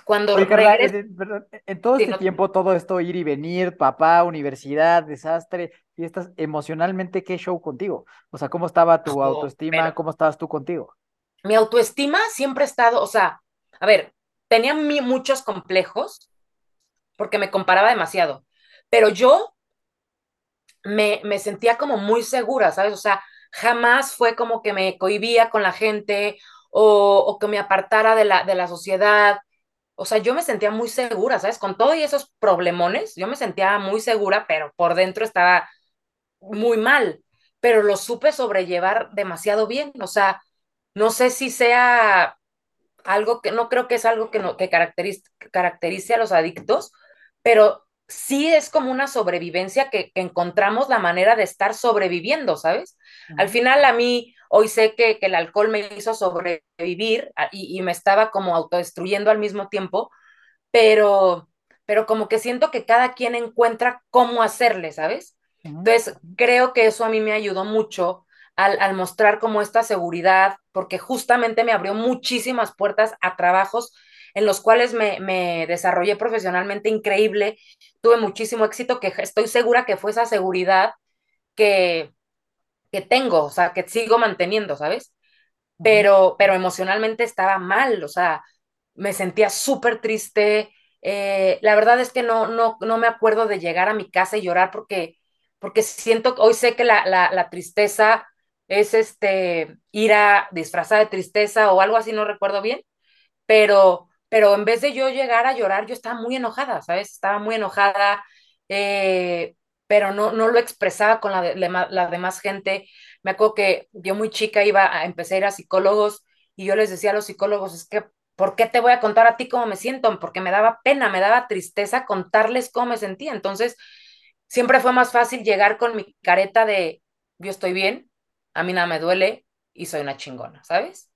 S1: Cuando Oye, Carla, en, en, todo sí, este no... tiempo, todo esto, ir y venir, papá, universidad, desastre, fiestas, emocionalmente, ¿qué show contigo? O sea, ¿cómo estaba tu oh, autoestima? Pero... ¿Cómo estabas tú contigo?
S3: Mi autoestima siempre ha estado, o sea, a ver, tenía muchos complejos porque me comparaba demasiado, pero yo me, me, sentía como muy segura, ¿sabes? O sea, jamás fue como que me cohibía con la gente o, que me apartara de la, de la sociedad. O sea, yo me sentía muy segura, ¿sabes? Con todos esos problemones, yo me sentía muy segura, pero por dentro estaba muy mal, pero lo supe sobrellevar demasiado bien. O sea, no sé si sea algo que no creo que es algo que, no, que caracterice, caracterice a los adictos, pero sí es como una sobrevivencia que, que encontramos la manera de estar sobreviviendo, ¿sabes? Uh -huh. Al final a mí, hoy sé que, que el alcohol me hizo sobrevivir y, y, me estaba como autodestruyendo al mismo tiempo, pero, pero como que siento que cada quien encuentra cómo hacerle, ¿sabes? Uh -huh. Entonces, creo que eso a mí me ayudó mucho al, al, mostrar como esta seguridad, porque justamente me abrió muchísimas puertas a trabajos en los cuales me, me, desarrollé profesionalmente increíble, tuve muchísimo éxito, que estoy segura que fue esa seguridad que, que tengo, o sea, que sigo manteniendo, ¿sabes? Pero, pero emocionalmente estaba mal, o sea, me sentía súper triste. Eh, la verdad es que no, no, no me acuerdo de llegar a mi casa y llorar porque, porque siento, hoy sé que la, la, la tristeza es este ira disfrazada de tristeza o algo así, no recuerdo bien, pero, pero en vez de yo llegar a llorar, yo estaba muy enojada, ¿sabes? Estaba muy enojada, eh, pero no, no lo expresaba con la, la, la, demás gente. Me acuerdo que yo muy chica iba a empezar a ir a psicólogos y yo les decía a los psicólogos, es que ¿por qué te voy a contar a ti cómo me siento? Porque me daba pena, me daba tristeza contarles cómo me sentía. Entonces, siempre fue más fácil llegar con mi careta de, yo estoy bien, a mí nada me duele y soy una chingona, ¿sabes?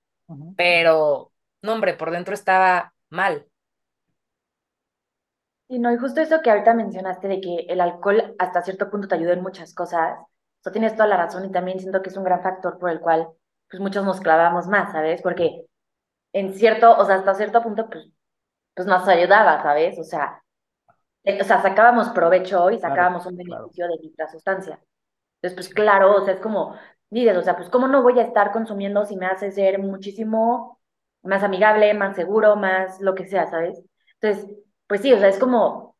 S3: Pero, no, hombre, por dentro estaba mal.
S2: Y no, y justo eso que ahorita mencionaste de que el alcohol hasta cierto punto te ayuda en muchas cosas, eso tienes toda la razón y también siento que es un gran factor por el cual pues muchos nos clavamos más, ¿sabes? Porque en cierto, o sea, hasta cierto punto pues, pues nos ayudaba, ¿sabes? O sea, o sea, sacábamos provecho y sacábamos un beneficio de nuestra sustancia. Entonces, pues claro, o sea, es como, dices, o sea, pues cómo no voy a estar consumiendo si me hace ser muchísimo más amigable, más seguro, más lo que sea, ¿sabes? Entonces, pues sí, o sea, es como,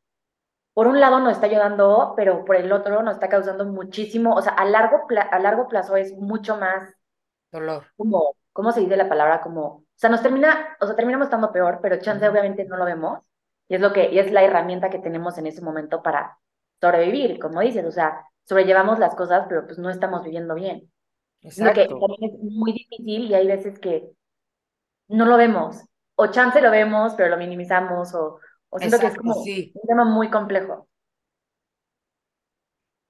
S2: por un lado nos está ayudando, pero por el otro nos está causando muchísimo, o sea, a largo, a largo plazo es mucho más
S3: dolor.
S2: Como, ¿cómo se dice la palabra? Como, o sea, nos termina, o sea, terminamos estando peor, pero chance obviamente no lo vemos. Y es lo que, y es la herramienta que tenemos en ese momento para sobrevivir, como dices, o sea, sobrellevamos las cosas, pero pues no estamos viviendo bien. Exacto. Lo que también es muy difícil y hay veces que no lo vemos, o chance lo vemos, pero lo minimizamos, o, o siento que es como un tema muy complejo.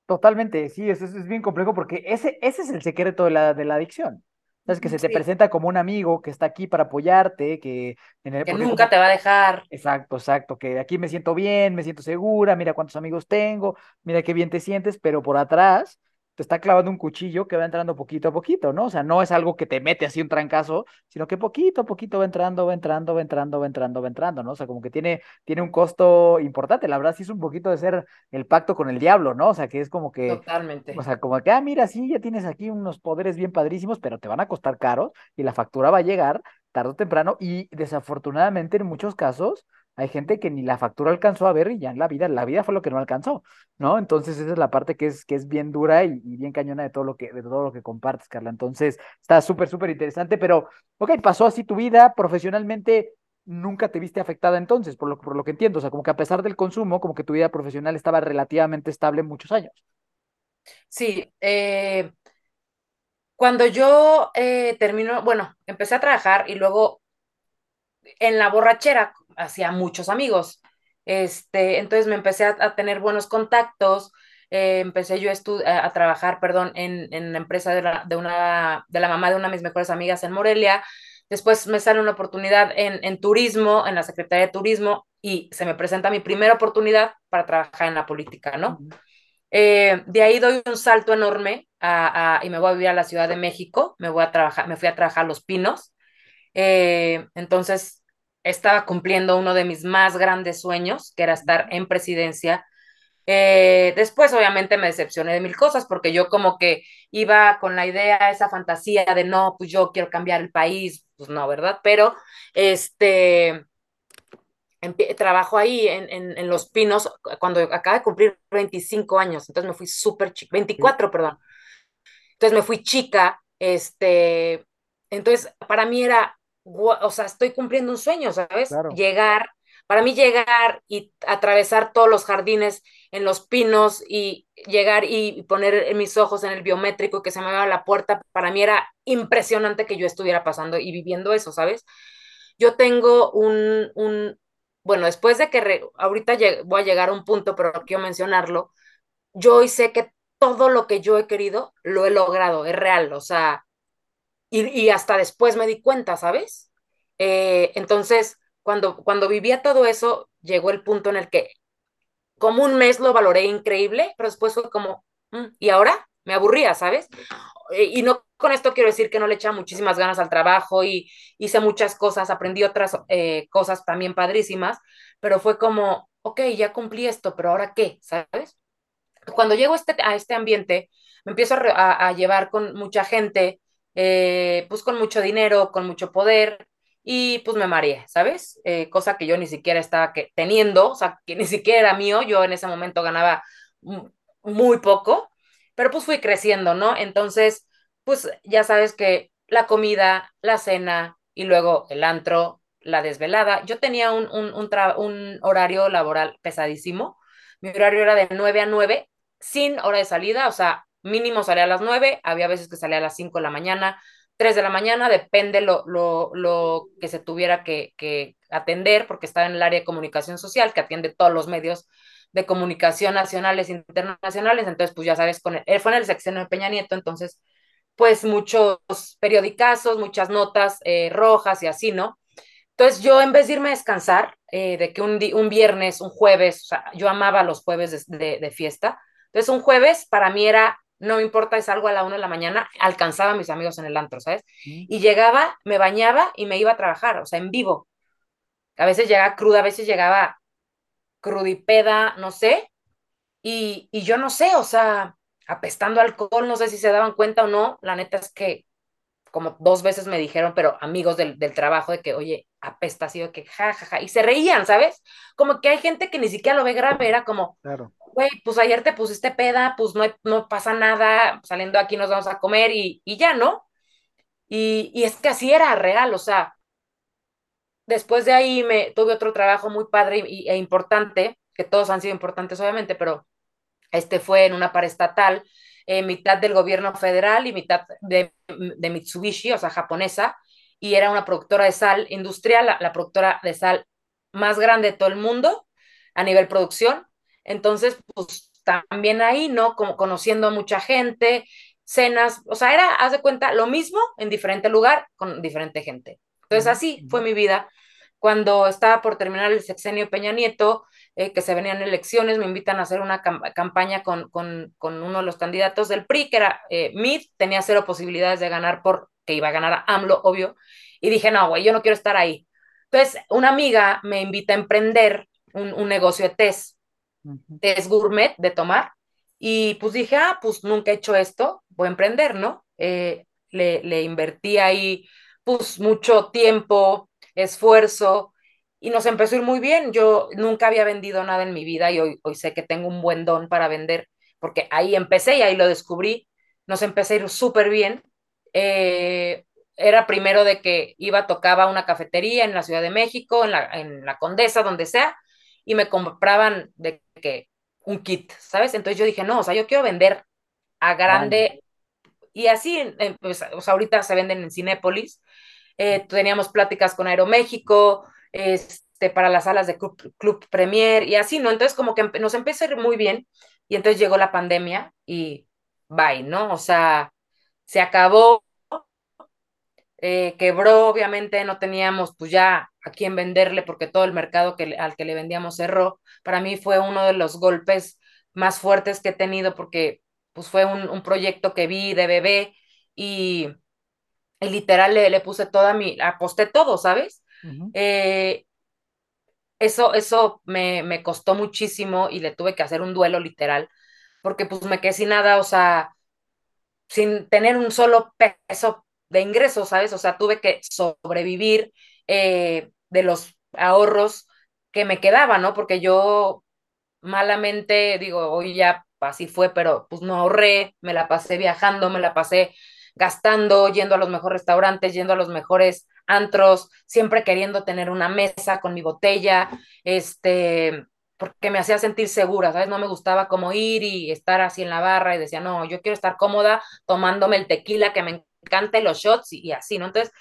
S1: Totalmente, sí, eso es, bien complejo porque ese, ese es el secreto de la, de la adicción. Sabes que se te presenta como un amigo que está aquí para apoyarte, que,
S3: en el, que nunca te va a dejar.
S1: Exacto, exacto, que aquí me siento bien, me siento segura, mira cuántos amigos tengo, mira qué bien te sientes, pero por atrás te está clavando un cuchillo que va entrando poquito a poquito, ¿no? O sea, no es algo que te mete así un trancazo, sino que poquito a poquito va entrando, va entrando, va entrando, va entrando, va entrando, ¿no? O sea, como que tiene, tiene un costo importante. La verdad sí es un poquito de ser el pacto con el diablo, ¿no? O sea, que es como que...
S3: Totalmente.
S1: O sea, como que, ah, mira, sí, ya tienes aquí unos poderes bien padrísimos, pero te van a costar caros y la factura va a llegar tarde o temprano y desafortunadamente en muchos casos hay gente que ni la factura alcanzó a ver y ya en la vida, la vida fue lo que no alcanzó, ¿no? Entonces esa es la parte que es, que es bien dura y, bien cañona de todo lo que, de todo lo que compartes, Carla. Entonces está súper, súper interesante, pero, ok, pasó así tu vida profesionalmente, nunca te viste afectada entonces, por lo, por lo que entiendo, o sea, como que a pesar del consumo, como que tu vida profesional estaba relativamente estable muchos años.
S3: Sí, eh, cuando yo eh, termino, bueno, empecé a trabajar y luego en la borrachera hacía muchos amigos. Este, entonces me empecé a, tener buenos contactos, eh, empecé yo a, a, trabajar, perdón, en, en la empresa de la, de, una, de la mamá de una de mis mejores amigas en Morelia. Después me sale una oportunidad en, en turismo, en la Secretaría de Turismo, y se me presenta mi primera oportunidad para trabajar en la política, ¿no? Eh, de ahí doy un salto enorme a, a, y me voy a vivir a la Ciudad de México, me voy a trabajar, me fui a trabajar a Los Pinos. Eh, entonces estaba cumpliendo uno de mis más grandes sueños, que era estar en presidencia. Eh, después, obviamente, me decepcioné de mil cosas porque yo como que iba con la idea, esa fantasía de no, pues yo quiero cambiar el país, pues no, ¿verdad? Pero, este, trabajo ahí en, en, Los Pinos cuando acaba de cumplir 25 años, entonces me fui súper chica, 24, perdón. Entonces me fui chica, este, entonces para mí era o sea, estoy cumpliendo un sueño, ¿sabes? Llegar, para mí llegar y atravesar todos los jardines en los pinos y llegar y poner mis ojos en el biométrico y que se me abra la puerta, para mí era impresionante que yo estuviera pasando y viviendo eso, ¿sabes? Yo tengo un, un bueno, después de que ahorita voy a llegar a un punto, pero quiero mencionarlo, yo hoy sé que todo lo que yo he querido lo he logrado, es real, o sea, y, hasta después me di cuenta, ¿sabes? Eh, entonces, cuando, cuando vivía todo eso, llegó el punto en el que como un mes lo valoré increíble, pero después fue como, mm, y ahora me aburría, ¿sabes? Eh, y no con esto quiero decir que no le echaba muchísimas ganas al trabajo y hice muchas cosas, aprendí otras eh, cosas también padrísimas, pero fue como, ok, ya cumplí esto, pero ahora qué, ¿sabes? Cuando llego a este, a este ambiente, me empiezo a, a llevar con mucha gente eh, pues con mucho dinero, con mucho poder, y pues me mareé, ¿sabes? Eh, cosa que yo ni siquiera estaba teniendo, o sea, que ni siquiera era mío, yo en ese momento ganaba muy poco, pero pues fui creciendo, ¿no? Entonces, pues ya sabes que la comida, la cena y luego el antro, la desvelada, yo tenía un, un, un, un horario laboral pesadísimo, mi horario era de 9 a 9, sin hora de salida, o sea, mínimo salía a las 9, había veces que salía a las 5 de la mañana, 3 de la mañana, depende lo, lo, lo que se tuviera que, que, atender, porque estaba en el área de comunicación social, que atiende todos los medios de comunicación nacionales e internacionales, entonces pues ya sabes, con él, fue en el sexenio de Peña Nieto, entonces pues muchos periodicazos, muchas notas eh, rojas y así, ¿no? Entonces yo en vez de irme a descansar, eh, de que un, un, viernes, un jueves, yo amaba los jueves de, de, fiesta, entonces un jueves para mí era, no me importa, es algo a la una de la mañana, alcanzaba a mis amigos en el antro, ¿sabes? Y llegaba, me bañaba y me iba a trabajar, o sea, en vivo. A veces llegaba cruda, a veces llegaba crudipeda, no sé, y, y yo no sé, o sea, apestando alcohol, no sé si se daban cuenta o no, la neta es que como dos veces me dijeron, pero amigos del, del trabajo, de que, oye, apesta así, de que ja, ja, ja, y se reían, ¿sabes? Como que hay gente que ni siquiera lo ve grave, era como,
S1: claro.
S3: güey, pues ayer te pusiste peda, pues no, no pasa nada, saliendo aquí nos vamos a comer y, y ya, ¿no? Y, y, es que así era real, o sea, después de ahí me tuve otro trabajo muy padre y, e importante, que todos han sido importantes obviamente, pero este fue en una paraestatal, eh, mitad del gobierno federal y mitad de, de, Mitsubishi, o sea, japonesa, y era una productora de sal industrial, la, la, productora de sal más grande de todo el mundo a nivel producción. Entonces, pues también ahí, ¿no? Como conociendo a mucha gente, cenas, o sea, era, haz de cuenta, lo mismo en diferente lugar con diferente gente. Entonces, así fue mi vida. Cuando estaba por terminar el sexenio Peña Nieto, eh, que se venían elecciones, me invitan a hacer una cam campaña con, con, con, uno de los candidatos del PRI, que era eh, Mid, tenía cero posibilidades de ganar por que iba a ganar a AMLO, obvio, y dije, no, güey, yo no quiero estar ahí. Entonces, una amiga me invita a emprender un, un negocio de test, uh -huh. test gourmet de tomar, y pues dije, ah, pues nunca he hecho esto, voy a emprender, ¿no? Eh, le, le invertí ahí, pues mucho tiempo, esfuerzo, y nos empezó a ir muy bien. Yo nunca había vendido nada en mi vida y hoy, hoy sé que tengo un buen don para vender, porque ahí empecé y ahí lo descubrí. Nos empecé a ir súper bien. Eh, era primero de que iba, tocaba una cafetería en la Ciudad de México, en la, en la Condesa, donde sea, y me compraban de que un kit, ¿sabes? Entonces yo dije, no, o sea, yo quiero vender a grande. Y así, pues, o sea, ahorita se venden en Cinépolis. Eh, teníamos pláticas con Aeroméxico, este, para las salas de Club, Club Premier y así, ¿no? Entonces como que nos empezó a ir muy bien y entonces llegó la pandemia y bye, ¿no? O sea, se acabó, eh, quebró, obviamente no teníamos pues ya a quién venderle porque todo el mercado que, al que le vendíamos cerró. Para mí fue uno de los golpes más fuertes que he tenido porque pues fue un, un proyecto que vi de bebé y, y literal le, le, puse toda mi, aposté todo, ¿sabes? Uh -huh. eh, eso, eso me, me, costó muchísimo y le tuve que hacer un duelo literal, porque pues me quedé sin nada, o sea, sin tener un solo peso de ingresos, ¿sabes? O sea, tuve que sobrevivir eh, de los ahorros que me quedaban, ¿no? Porque yo malamente, digo, hoy ya así fue, pero pues no ahorré, me la pasé viajando, me la pasé gastando, yendo a los mejores restaurantes, yendo a los mejores antros, siempre queriendo tener una mesa con mi botella, este, porque me hacía sentir segura, ¿sabes? No me gustaba como ir y estar así en la barra y decía, no, yo quiero estar cómoda tomándome el tequila que me encanta y los shots y, y así, ¿no? Entonces,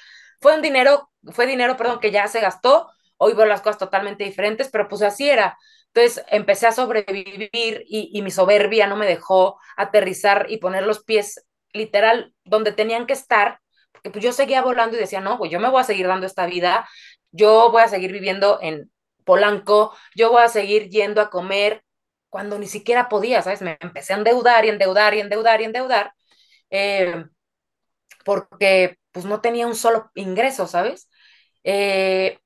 S3: fue un dinero, fue dinero, perdón, que ya se gastó, hoy veo las cosas totalmente diferentes, pero pues así era. Entonces empecé a sobrevivir y, y mi soberbia no me dejó aterrizar y poner los pies literal donde tenían que estar, porque pues yo seguía volando y decía, no, pues yo me voy a seguir dando esta vida, yo voy a seguir viviendo en Polanco, yo voy a seguir yendo a comer cuando ni siquiera podía, ¿sabes? Me empecé a endeudar y endeudar y endeudar y endeudar, eh, porque pues no tenía un solo ingreso, ¿sabes? Eh,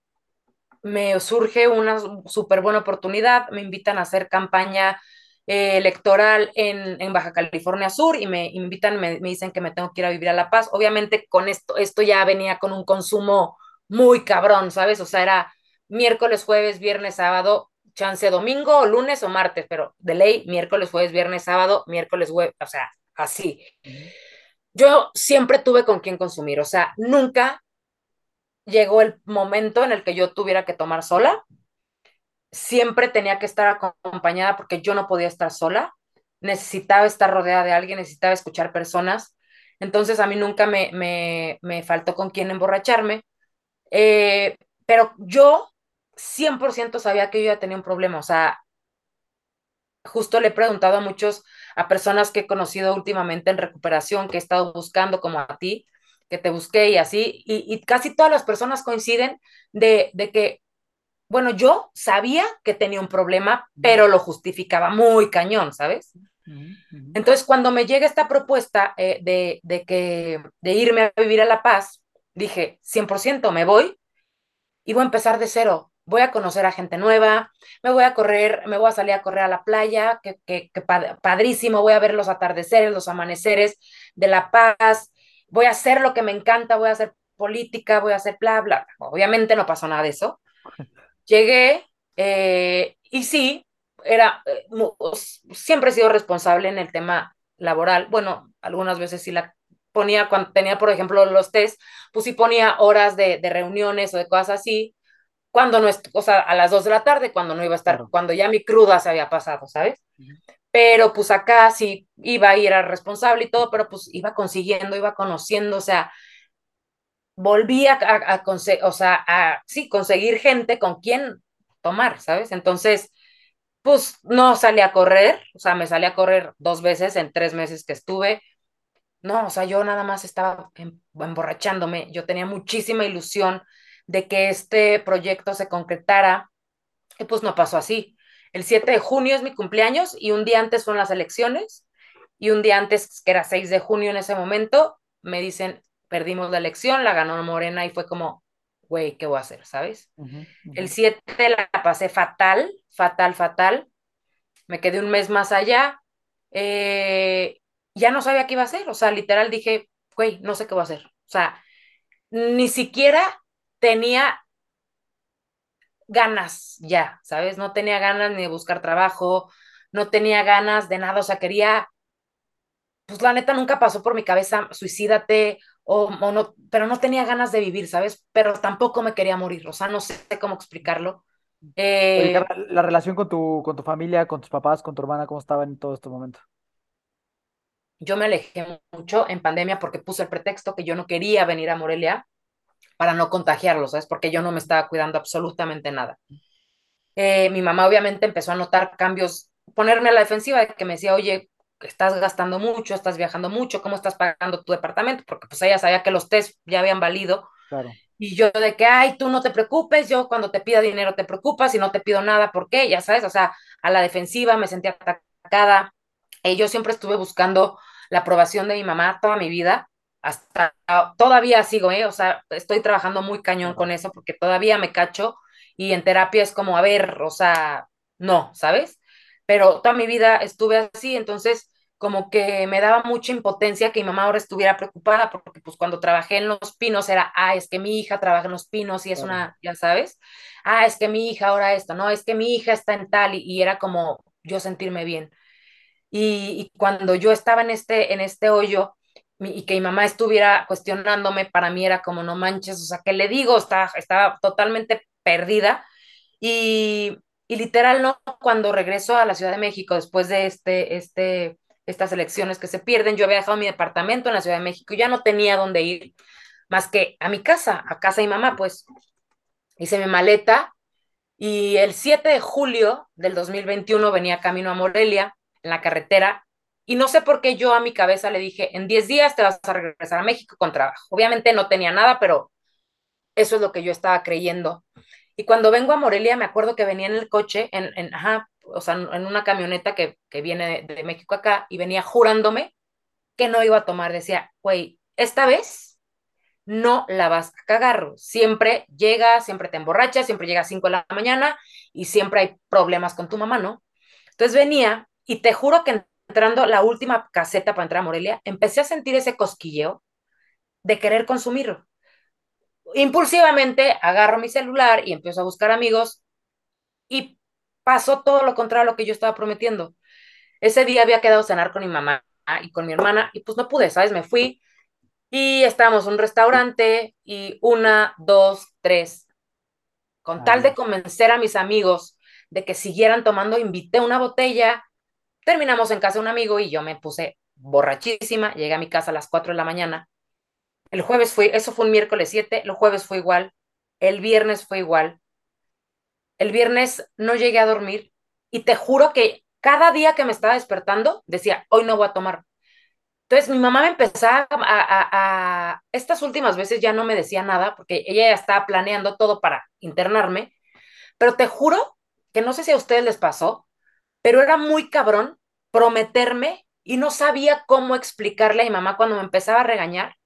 S3: me surge una súper buena oportunidad, me invitan a hacer campaña eh, electoral en, en, Baja California Sur y me invitan, me, me, dicen que me tengo que ir a vivir a La Paz. Obviamente con esto, esto ya venía con un consumo muy cabrón, ¿sabes? O sea, era miércoles, jueves, viernes, sábado, chance domingo, lunes o martes, pero de ley, miércoles, jueves, viernes, sábado, miércoles, jueves, o sea, así. Yo siempre tuve con quién consumir, o sea, nunca llegó el momento en el que yo tuviera que tomar sola, siempre tenía que estar acompañada porque yo no podía estar sola, necesitaba estar rodeada de alguien, necesitaba escuchar personas. Entonces a mí nunca me, me, me faltó con quién emborracharme. Eh, pero yo 100% sabía que yo ya tenía un problema. O sea, justo le he preguntado a muchos, a personas que he conocido últimamente en recuperación, que he estado buscando como a ti, que te busqué y así, y, y casi todas las personas coinciden de, de, que, bueno, yo sabía que tenía un problema, pero lo justificaba muy cañón, ¿sabes? Entonces, cuando me llega esta propuesta eh, de, de, que, de irme a vivir a La Paz, dije, 100%, me voy y voy a empezar de cero voy a conocer a gente nueva, me voy a correr, me voy a salir a correr a la playa, que, que, que padrísimo, voy a ver los atardeceres, los amaneceres de La Paz, voy a hacer lo que me encanta, voy a hacer política, voy a hacer bla, bla. Obviamente no pasó nada de eso. Llegué eh, y sí, era, eh, siempre he sido responsable en el tema laboral. Bueno, algunas veces sí la ponía, cuando tenía, por ejemplo, los test, pues sí ponía horas de, de reuniones o de cosas así, cuando no, es, o sea, a las dos de la tarde, cuando no iba a estar, claro. cuando ya mi cruda se había pasado, ¿sabes? Uh -huh. Pero pues acá sí iba y era responsable y todo, pero pues iba consiguiendo, iba conociendo, o sea, volví a, a, a o sea, a, sí, conseguir gente con quien tomar, ¿sabes? Entonces, pues no salí a correr, o sea, me salí a correr dos veces en tres meses que estuve. No, o sea, yo nada más estaba emborrachándome, yo tenía muchísima ilusión de que este proyecto se concretara, y pues no pasó así. El 7 de junio es mi cumpleaños y un día antes son las elecciones y un día antes, que era 6 de junio en ese momento, me dicen, perdimos la elección, la ganó Morena y fue como, güey, ¿qué voy a hacer? ¿Sabes? Uh -huh, uh -huh. El 7 la pasé fatal, fatal, fatal. Me quedé un mes más allá. Eh, ya no sabía qué iba a hacer. O sea, literal dije, güey, no sé qué voy a hacer. O sea, ni siquiera tenía ganas ya, ¿sabes? No tenía ganas ni de buscar trabajo, no tenía ganas de nada, o sea, quería, pues la neta nunca pasó por mi cabeza, suicídate, o, o no, pero no tenía ganas de vivir, ¿sabes? Pero tampoco me quería morir, o sea, no sé cómo explicarlo.
S1: Eh, la relación con tu, con tu familia, con tus papás, con tu hermana, ¿cómo estaba en todo este momento?
S3: Yo me alejé mucho en pandemia porque puse el pretexto que yo no quería venir a Morelia para no contagiarlo, ¿sabes? Porque yo no me estaba cuidando absolutamente nada. Eh, mi mamá obviamente empezó a notar cambios, ponerme a la defensiva de que me decía, oye, estás gastando mucho, estás viajando mucho, ¿cómo estás pagando tu departamento? Porque pues ella sabía que los test ya habían valido.
S1: Claro.
S3: Y yo de que, ay, tú no te preocupes, yo cuando te pida dinero te preocupas y no te pido nada, ¿por qué? Ya sabes, o sea, a la defensiva me sentía atacada. Eh, yo siempre estuve buscando la aprobación de mi mamá toda mi vida hasta todavía sigo, ¿eh? O sea, estoy trabajando muy cañón con eso porque todavía me cacho y en terapia es como, a ver, o sea, no, ¿sabes? Pero toda mi vida estuve así, entonces como que me daba mucha impotencia que mi mamá ahora estuviera preocupada porque pues cuando trabajé en Los Pinos era, ah, es que mi hija trabaja en Los Pinos y es una, ya sabes, ah, es que mi hija ahora esto, no, es que mi hija está en tal y, y era como yo sentirme bien. Y, y, cuando yo estaba en este, en este hoyo, y que mi mamá estuviera cuestionándome, para mí era como, no manches, o sea, ¿qué le digo? Estaba, estaba totalmente perdida. Y, y literal, ¿no? Cuando regreso a la Ciudad de México después de este, este, estas elecciones que se pierden, yo había dejado mi departamento en la Ciudad de México y ya no tenía dónde ir más que a mi casa, a casa de mi mamá, pues hice mi maleta y el 7 de julio del 2021 venía camino a Morelia en la carretera y no sé por qué yo a mi cabeza le dije, en 10 días te vas a regresar a México con trabajo. Obviamente no tenía nada, pero eso es lo que yo estaba creyendo. Y cuando vengo a Morelia, me acuerdo que venía en el coche, en, en ajá, o sea, en una camioneta que, que viene de, México acá, y venía jurándome que no iba a tomar. Decía, güey, esta vez no la vas a cagar. Siempre llega, siempre te emborrachas, siempre llega a 5 de la mañana y siempre hay problemas con tu mamá, ¿no? Entonces venía y te juro que entrando la última caseta para entrar a Morelia, empecé a sentir ese cosquilleo de querer consumirlo. Impulsivamente agarro mi celular y empiezo a buscar amigos y pasó todo lo contrario a lo que yo estaba prometiendo. Ese día había quedado a cenar con mi mamá y con mi hermana y pues no pude, ¿sabes? Me fui y estábamos en un restaurante y una, dos, tres. Con tal de convencer a mis amigos de que siguieran tomando, invité una botella terminamos en casa de un amigo y yo me puse borrachísima, llegué a mi casa a las 4 de la mañana. El jueves fue, eso fue un miércoles 7, el jueves fue igual, el viernes fue igual. El viernes no llegué a dormir y te juro que cada día que me estaba despertando decía, hoy no voy a tomar. Entonces mi mamá me empezaba a, a, estas últimas veces ya no me decía nada porque ella ya estaba planeando todo para internarme, pero te juro que no sé si a ustedes les pasó, pero era muy cabrón prometerme y no sabía cómo explicarle a mi mamá cuando me empezaba a regañar.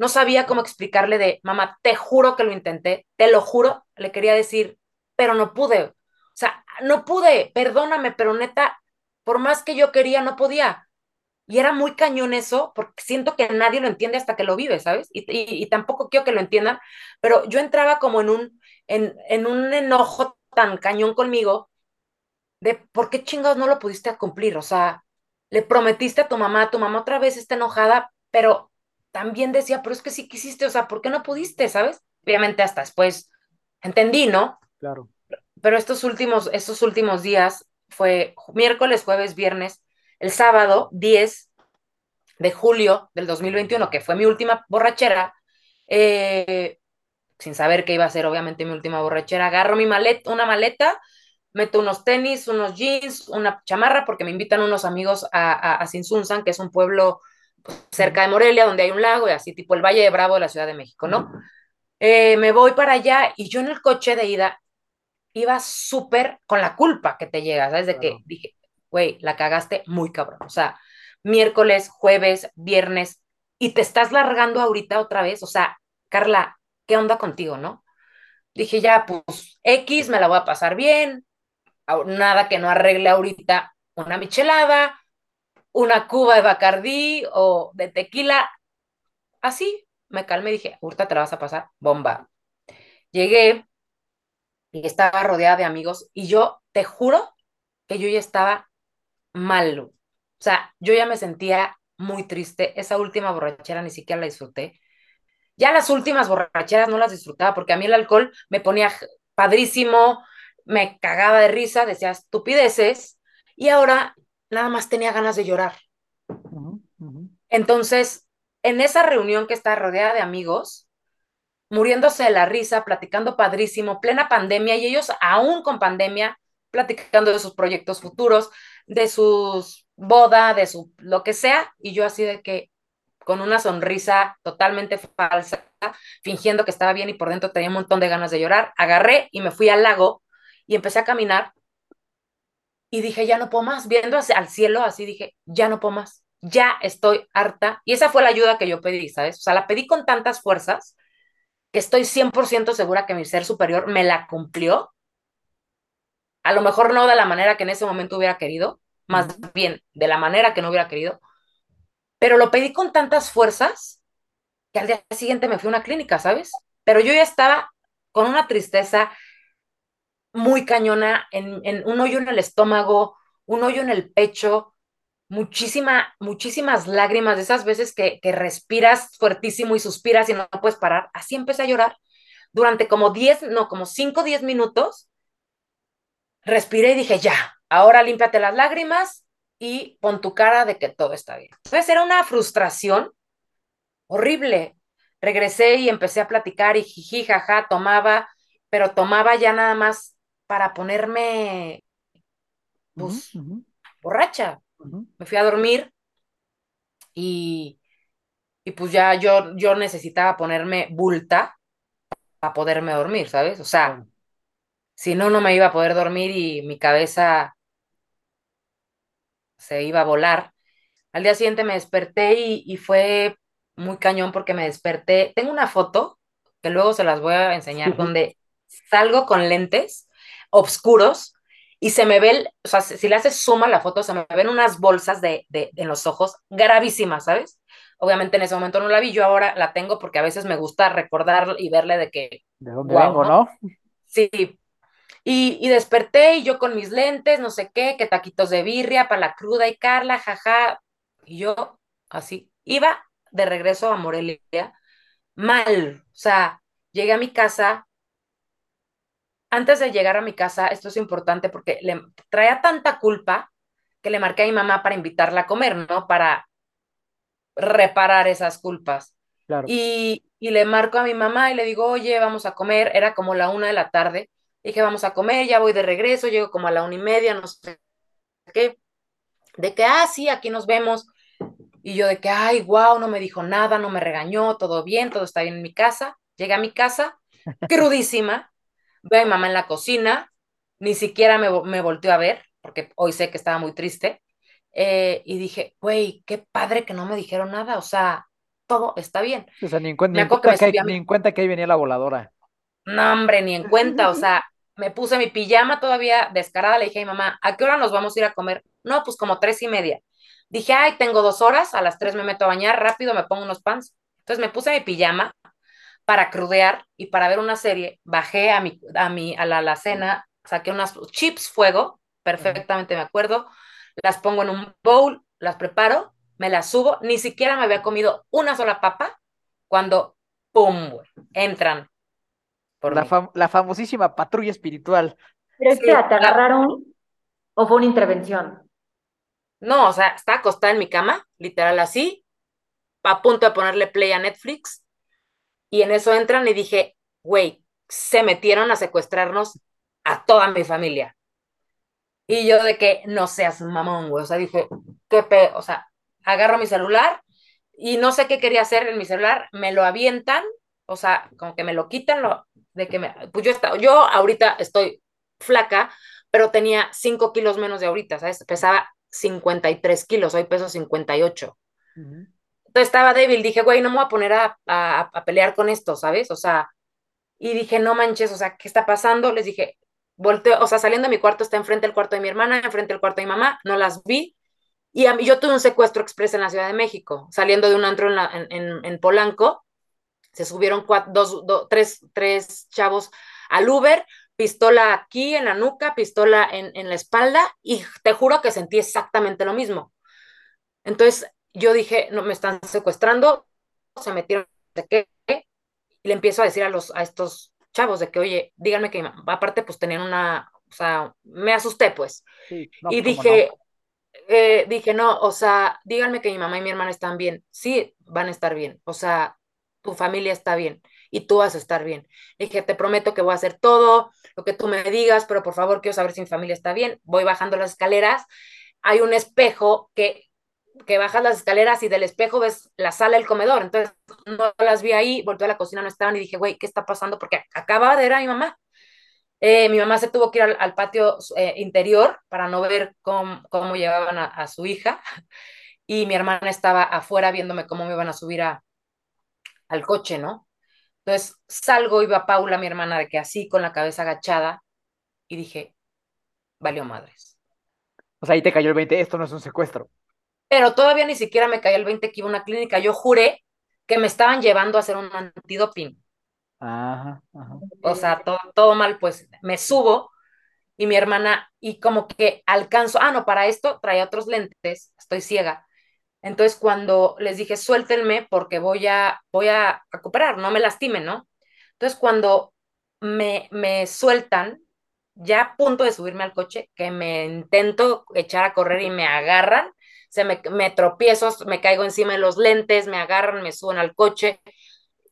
S3: No sabía cómo explicarle de, mamá, te juro que lo intenté, te lo juro, le quería decir, pero no pude. O sea, no pude, perdóname, pero neta, por más que yo quería, no podía. Y era muy cañón eso, porque siento que nadie lo entiende hasta que lo vive, ¿sabes? Y, y, tampoco quiero que lo entiendan, pero yo entraba como en un, en, en un enojo tan cañón conmigo de por qué chingados no lo pudiste cumplir. O sea, le prometiste a tu mamá, tu mamá otra vez está enojada, pero también decía, pero es que sí quisiste, o sea, ¿por qué no pudiste, sabes? Obviamente hasta después entendí, ¿no?
S1: Claro.
S3: Pero estos últimos, estos últimos días fue miércoles, jueves, viernes, el sábado 10 de julio del 2021, que fue mi última borrachera, eh, sin saber qué iba a ser obviamente mi última borrachera, agarro mi maleta, una maleta, meto unos tenis, unos jeans, una chamarra, porque me invitan unos amigos a, a, a Sinsunzan, que es un pueblo pues, cerca de Morelia, donde hay un lago, y así tipo el Valle de Bravo de la Ciudad de México, ¿no? Eh, me voy para allá y yo en el coche de ida iba súper con la culpa que te llega, ¿sabes? De claro. que dije, güey, la cagaste muy cabrón. O sea, miércoles, jueves, viernes, y te estás largando ahorita otra vez. O sea, Carla, ¿qué onda contigo, no? Dije, ya, pues X, me la voy a pasar bien, nada que no arregle ahorita una michelada, una cuba de bacardí o de tequila. Así, me calmé y dije, ahorita te la vas a pasar bomba. Llegué y estaba rodeada de amigos y yo te juro que yo ya estaba mal. O sea, yo ya me sentía muy triste. Esa última borrachera ni siquiera la disfruté. Ya las últimas borracheras no las disfrutaba porque a mí el alcohol me ponía padrísimo, me cagaba de risa, decía estupideces y ahora nada más tenía ganas de llorar. Uh -huh. Entonces, en esa reunión que está rodeada de amigos, muriéndose de la risa, platicando padrísimo, plena pandemia, y ellos aún con pandemia, platicando de sus proyectos futuros, de sus boda, de su lo que sea, y yo así de que con una sonrisa totalmente falsa, fingiendo que estaba bien y por dentro tenía un montón de ganas de llorar, agarré y me fui al lago y empecé a caminar y dije, ya no puedo más, viendo hacia, al cielo, así dije, ya no puedo más, ya estoy harta. Y esa fue la ayuda que yo pedí, ¿sabes? O sea, la pedí con tantas fuerzas que estoy 100% segura que mi ser superior me la cumplió. A lo mejor no de la manera que en ese momento hubiera querido, más bien de la manera que no hubiera querido, pero lo pedí con tantas fuerzas que al día siguiente me fui a una clínica, ¿sabes? Pero yo ya estaba con una tristeza muy cañona, en, en un hoyo en el estómago, un hoyo en el pecho, muchísima, muchísimas lágrimas, de esas veces que, que respiras fuertísimo y suspiras y no puedes parar. Así empecé a llorar durante como 10, no, como 5 o 10 minutos. Respiré y dije, ya, ahora límpiate las lágrimas y pon tu cara de que todo está bien. Entonces era una frustración horrible. Regresé y empecé a platicar y jiji, jaja, tomaba, pero tomaba ya nada más para ponerme pues, uh -huh. borracha. Uh -huh. Me fui a dormir y, y pues ya yo, yo necesitaba ponerme bulta para poderme dormir, ¿sabes? O sea, uh -huh. si no, no me iba a poder dormir y mi cabeza se iba a volar. Al día siguiente me desperté y, y fue muy cañón porque me desperté. Tengo una foto que luego se las voy a enseñar, donde salgo con lentes oscuros y se me ve, o sea, si le haces suma la foto, se me ven unas bolsas de, de, de, en los ojos gravísimas, ¿sabes? Obviamente en ese momento no la vi, yo ahora la tengo porque a veces me gusta recordar y verle de que...
S1: ¿De dónde wow, vengo, no?
S3: Sí. Y, y, desperté y yo con mis lentes, no sé qué, que taquitos de birria para la cruda y Carla, jaja. Y yo así, iba de regreso a Morelia, mal, o sea, llegué a mi casa, antes de llegar a mi casa, esto es importante porque le traía tanta culpa que le marqué a mi mamá para invitarla a comer, ¿no? Para reparar esas culpas.
S1: Claro.
S3: Y, y le marco a mi mamá y le digo, oye, vamos a comer, era como la una de la tarde, dije, vamos a comer, ya voy de regreso, llego como a la una y media, no sé qué, de que, ah, sí, aquí nos vemos. Y yo de que, ay, wow, no me dijo nada, no me regañó, todo bien, todo está bien en mi casa. Llegué a mi casa, crudísima, veo a mi mamá en la cocina, ni siquiera me, me volteó a ver, porque hoy sé que estaba muy triste. Eh, y dije, güey, qué padre que no me dijeron nada, o sea, todo está bien.
S1: O sea, ni en, ni
S3: que
S1: cuenta que, ni en cuenta que ahí venía la voladora.
S3: No, hombre, ni en cuenta, o sea, me puse mi pijama todavía descarada, le dije a mi mamá, ¿a qué hora nos vamos a ir a comer? No, pues como tres y media. Dije, ay, tengo dos horas, a las tres me meto a bañar, rápido me pongo unos pants. Entonces me puse mi pijama para crudear y para ver una serie, bajé a mi, a mi, a la alacena, saqué unas chips fuego, perfectamente me acuerdo, las pongo en un bowl, las preparo, me las subo, ni siquiera me había comido una sola papa cuando, ¡pum! entran por
S1: La, fam- la famosísima patrulla espiritual.
S2: Pero
S3: Sí,
S2: espera, ¿te
S3: la-
S2: agarraron o fue una intervención?
S3: No, o sea, estaba acostada en mi cama, literal así, a punto de ponerle play a Netflix, y en eso entran y dije, güey, se metieron a secuestrarnos a toda mi familia. Y yo de que no seas mamón, güey, o sea, dije, qué pe, o sea, agarro mi celular y no sé qué quería hacer en mi celular, me lo avientan, o sea, como que me lo quitan, lo, de que me, pues yo, está, yo ahorita estoy flaca, pero tenía 5 kilos menos de ahorita, ¿sabes? Pesaba 53 kilos, hoy peso 58.
S1: Ujú.
S3: Entonces estaba débil, dije, güey, no me voy a poner a, a, a pelear con esto, ¿sabes? O sea, y dije, no manches, o sea, ¿qué está pasando? Les dije, volteo, o sea, saliendo de mi cuarto está enfrente del cuarto de mi hermana, enfrente del cuarto de mi mamá, no las vi. Y a mí, yo tuve un secuestro express en la Ciudad de México, saliendo de un antro en, en, en, en Polanco, se subieron cuatro, dos, dos, tres, tres chavos al Uber, pistola aquí en la nuca, pistola en, en la espalda, y te juro que sentí exactamente lo mismo. Entonces yo dije, no, me están secuestrando, se metieron, ¿de qué? Y le empiezo a decir a, los, a estos chavos de que, oye, díganme que, aparte, pues tenían una, o sea, me asusté, pues.
S1: Sí, no,
S3: y
S1: pues,
S3: dije,
S1: no.
S3: eh, dije, no, o sea, díganme que mi mamá y mi hermana están bien. Sí, van a estar bien. O sea, tu familia está bien y tú vas a estar bien. Dije, te prometo que voy a hacer todo lo que tú me digas, pero por favor quiero saber si mi familia está bien. Voy bajando las escaleras, hay un espejo que, que bajas las escaleras y del espejo ves la sala, el comedor. Entonces no las vi ahí, volteé a la cocina, no estaban y dije, güey, ¿qué está pasando? Porque acababa de ver a mi mamá. Eh, mi mamá se tuvo que ir al, patio eh, interior para no ver cómo, cómo llevaban a, su hija y mi hermana estaba afuera viéndome cómo me iban a subir a, al coche, ¿no? Entonces salgo, iba Paula, mi hermana, de que así con la cabeza agachada y dije, valió madres.
S1: O sea, ahí te cayó el 20, esto no es un secuestro.
S3: Pero todavía ni siquiera me cayó el 20 que iba a una clínica. Yo juré que me estaban llevando a hacer un antidoping.
S1: Ajá, ajá.
S3: O sea, todo, todo mal, pues me subo y mi hermana, y como que alcanzo, ah, no, para esto traía otros lentes, estoy ciega. Entonces, cuando les dije, suéltenme porque voy a, voy a recuperar, no me lastimen, ¿no? Entonces, cuando me, me sueltan, ya a punto de subirme al coche, que me intento echar a correr y me agarran, se me, me tropiezo, me caigo encima de los lentes, me agarran, me suben al coche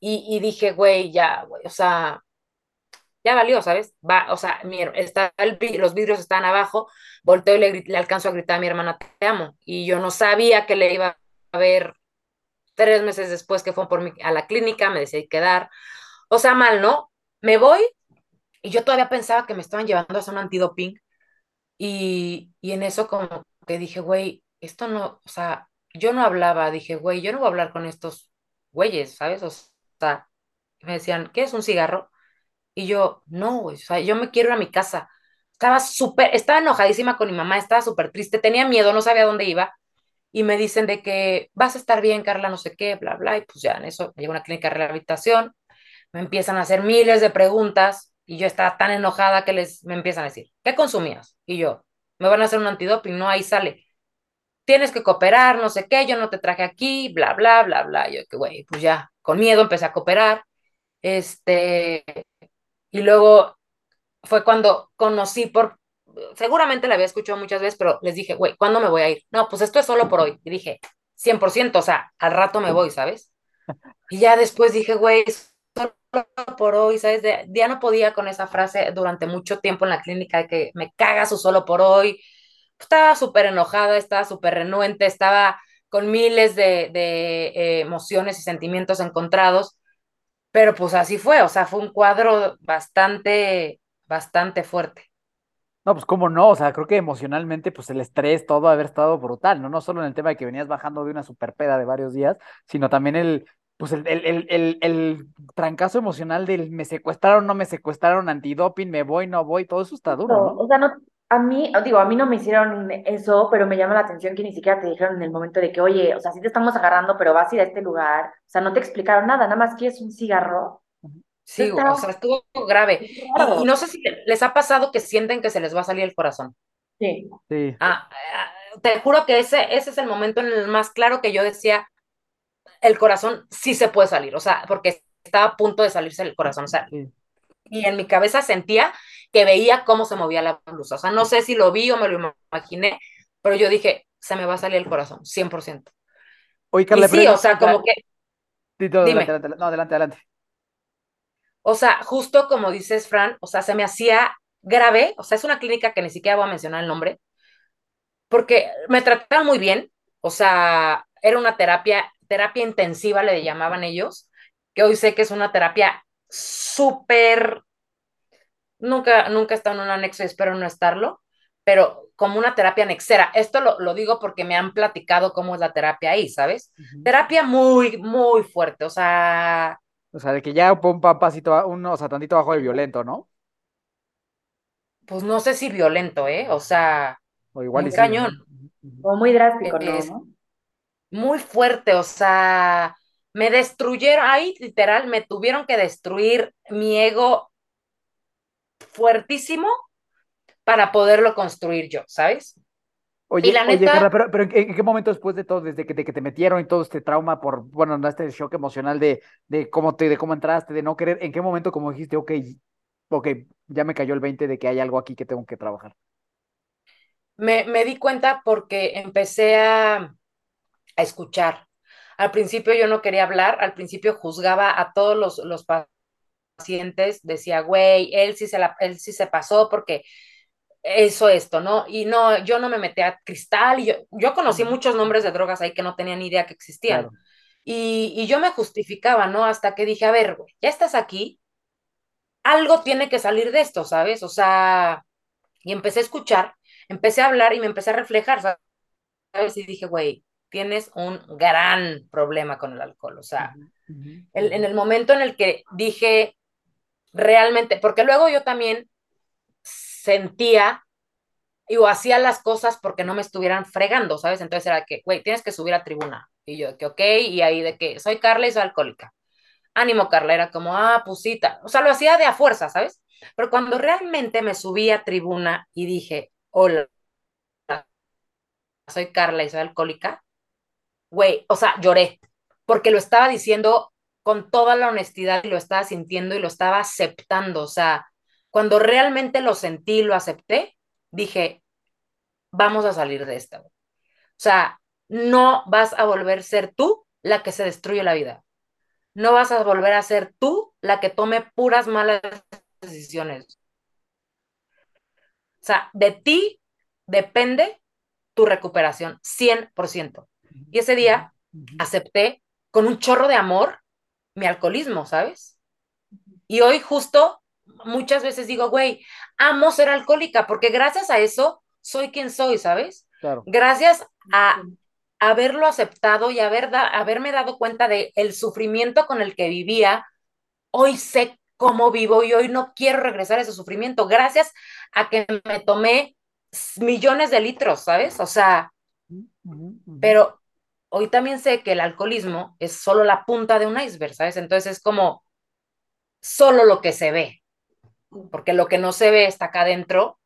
S3: y, dije, güey, ya, güey, o sea, ya valió, ¿sabes? Va, o sea, mi, está el, los vidrios están abajo, volteo y le, le, alcanzo a gritar a mi hermana, te amo. Y yo no sabía que le iba a ver tres meses después que fue por mi, a la clínica, me decidí quedar. O sea, mal, ¿no? Me voy y yo todavía pensaba que me estaban llevando a hacer un antidoping. Y, y en eso como que dije, güey, esto no, o sea, yo no hablaba, dije, güey, yo no voy a hablar con estos güeyes, ¿sabes? O sea, me decían, ¿qué es un cigarro? Y yo, no, güey, o sea, yo me quiero ir a mi casa. Estaba súper, estaba enojadísima con mi mamá, estaba súper triste, tenía miedo, no sabía dónde iba. Y me dicen de que vas a estar bien, Carla, no sé qué, bla, bla. Y pues ya en eso me llevo a una clínica de rehabilitación, me empiezan a hacer miles de preguntas y yo estaba tan enojada que les me empiezan a decir, ¿qué consumías? Y yo, me van a hacer un antidoping, no, ahí sale. Tienes que cooperar, no sé qué, yo no te traje aquí, bla, bla, bla, bla. Yo que, güey, pues ya, con miedo empecé a cooperar. Este, y luego fue cuando conocí por, seguramente la había escuchado muchas veces, pero les dije, güey, ¿cuándo me voy a ir? No, pues esto es solo por hoy. Y dije, 100%, o sea, al rato me voy, ¿sabes? Y ya después dije, güey, solo por hoy, ¿sabes? ya no podía con esa frase durante mucho tiempo en la clínica de que me caga su solo por hoy. Estaba súper enojada, estaba súper renuente, estaba con miles de, de eh, emociones y sentimientos encontrados, pero pues así fue, o sea, fue un cuadro bastante, bastante fuerte.
S1: No, pues cómo no, o sea, creo que emocionalmente, pues el estrés, todo haber estado brutal, ¿no? No solo en el tema de que venías bajando de una superpeda de varios días, sino también el, pues el, el, el, el, trancazo emocional del me secuestraron, no me secuestraron, antidoping, me voy, no voy, todo eso está duro, ¿no?
S2: O sea, no, a mí, digo, a mí no me hicieron eso, pero me llama la atención que ni siquiera te dijeron en el momento de que, oye, o sea, sí te estamos agarrando, pero vas a ir a este lugar. O sea, no te explicaron nada, nada más que es un cigarro.
S3: Sí, o sea, estuvo grave. Y, no sé si les ha pasado que sienten que se les va a salir el corazón.
S2: Sí.
S1: Sí.
S3: Ah, ah, te juro que ese, ese es el momento en el más claro que yo decía, el corazón sí se puede salir, o sea, porque estaba a punto de salirse el corazón, o sea, y en mi cabeza sentía que veía cómo se movía la blusa, o sea, no sé si lo vi o me lo imaginé, pero yo dije, se me va a salir el corazón, 100%.
S1: Oye, Carla,
S3: y sí, o sea, como que...
S1: Dime. Adelante, no, adelante, adelante.
S3: O sea, justo como dices, Fran, o sea, se me hacía grave, o sea, es una clínica que ni siquiera voy a mencionar el nombre, porque me trataron muy bien, o sea, era una terapia, terapia intensiva le llamaban ellos, que hoy sé que es una terapia súper, nunca, nunca he estado en un anexo y espero no estarlo, pero como una terapia anexera. Esto lo, lo, digo porque me han platicado cómo es la terapia ahí, ¿sabes? Terapia muy, muy fuerte, o sea...
S1: O sea, de que ya un pasito, un, o sea, tantito bajo de violento, ¿no?
S3: Pues no sé si violento, ¿eh? O sea, o igual muy cañón.
S2: O muy drástico, ¿no?
S3: muy fuerte, o sea, me destruyeron, ahí literal, me tuvieron que destruir mi ego fuertísimo para poderlo construir yo, ¿sabes?
S1: Oye, pero, pero ¿en qué momento después de todo, desde que te, que te metieron y todo este trauma por, bueno, este shock emocional de, de cómo te, de cómo entraste, de no querer, ¿en qué momento como dijiste, ok, ok, ya me cayó el 20 de que hay algo aquí que tengo que trabajar?
S3: Me, me di cuenta porque empecé a, a escuchar. Al principio yo no quería hablar, al principio juzgaba a todos los, los pacientes, decía, güey, él sí se la, él sí se pasó porque eso, esto, ¿no? Y no, yo no me metí a cristal, y yo, yo conocí muchos nombres de drogas ahí que no tenía ni idea que existían. Y, y, yo me justificaba, ¿no? Hasta que dije, a ver, güey, ya estás aquí, algo tiene que salir de esto, ¿sabes? O sea, y empecé a escuchar, empecé a hablar y me empecé a reflejar, ¿sabes? Y dije, güey, tienes un gran problema con el alcohol. O sea, en el momento en el que dije realmente, porque luego yo también sentía y o hacía las cosas porque no me estuvieran fregando, ¿sabes? Entonces era que, güey, tienes que subir a tribuna. Y yo, que ok, y ahí de que soy Carla y soy alcohólica. Ánimo, Carla, era como, ah, pusita. O sea, lo hacía de a fuerza, ¿sabes? Pero cuando realmente me subí a tribuna y dije, hola, soy Carla y soy alcohólica, güey, o sea, lloré, porque lo estaba diciendo con toda la honestidad y lo estaba sintiendo y lo estaba aceptando. O sea, cuando realmente lo sentí, lo acepté, dije, vamos a salir de esta. O sea, no vas a volver a ser tú la que se destruye la vida. No vas a volver a ser tú la que tome puras malas decisiones. O sea, de ti depende tu recuperación, 100%. Y ese día acepté con un chorro de amor mi alcoholismo, ¿sabes? Y hoy justo muchas veces digo, güey, amo ser alcohólica porque gracias a eso soy quien soy, ¿sabes?
S1: Claro.
S3: Gracias a haberlo aceptado y haber haberme dado cuenta de el sufrimiento con el que vivía, hoy sé cómo vivo y hoy no quiero regresar a ese sufrimiento, gracias a que me tomé millones de litros, ¿sabes? O sea, pero hoy también sé que el alcoholismo es solo la punta de un iceberg, ¿sabes? Entonces es como solo lo que se ve, porque lo que no se ve está acá adentro.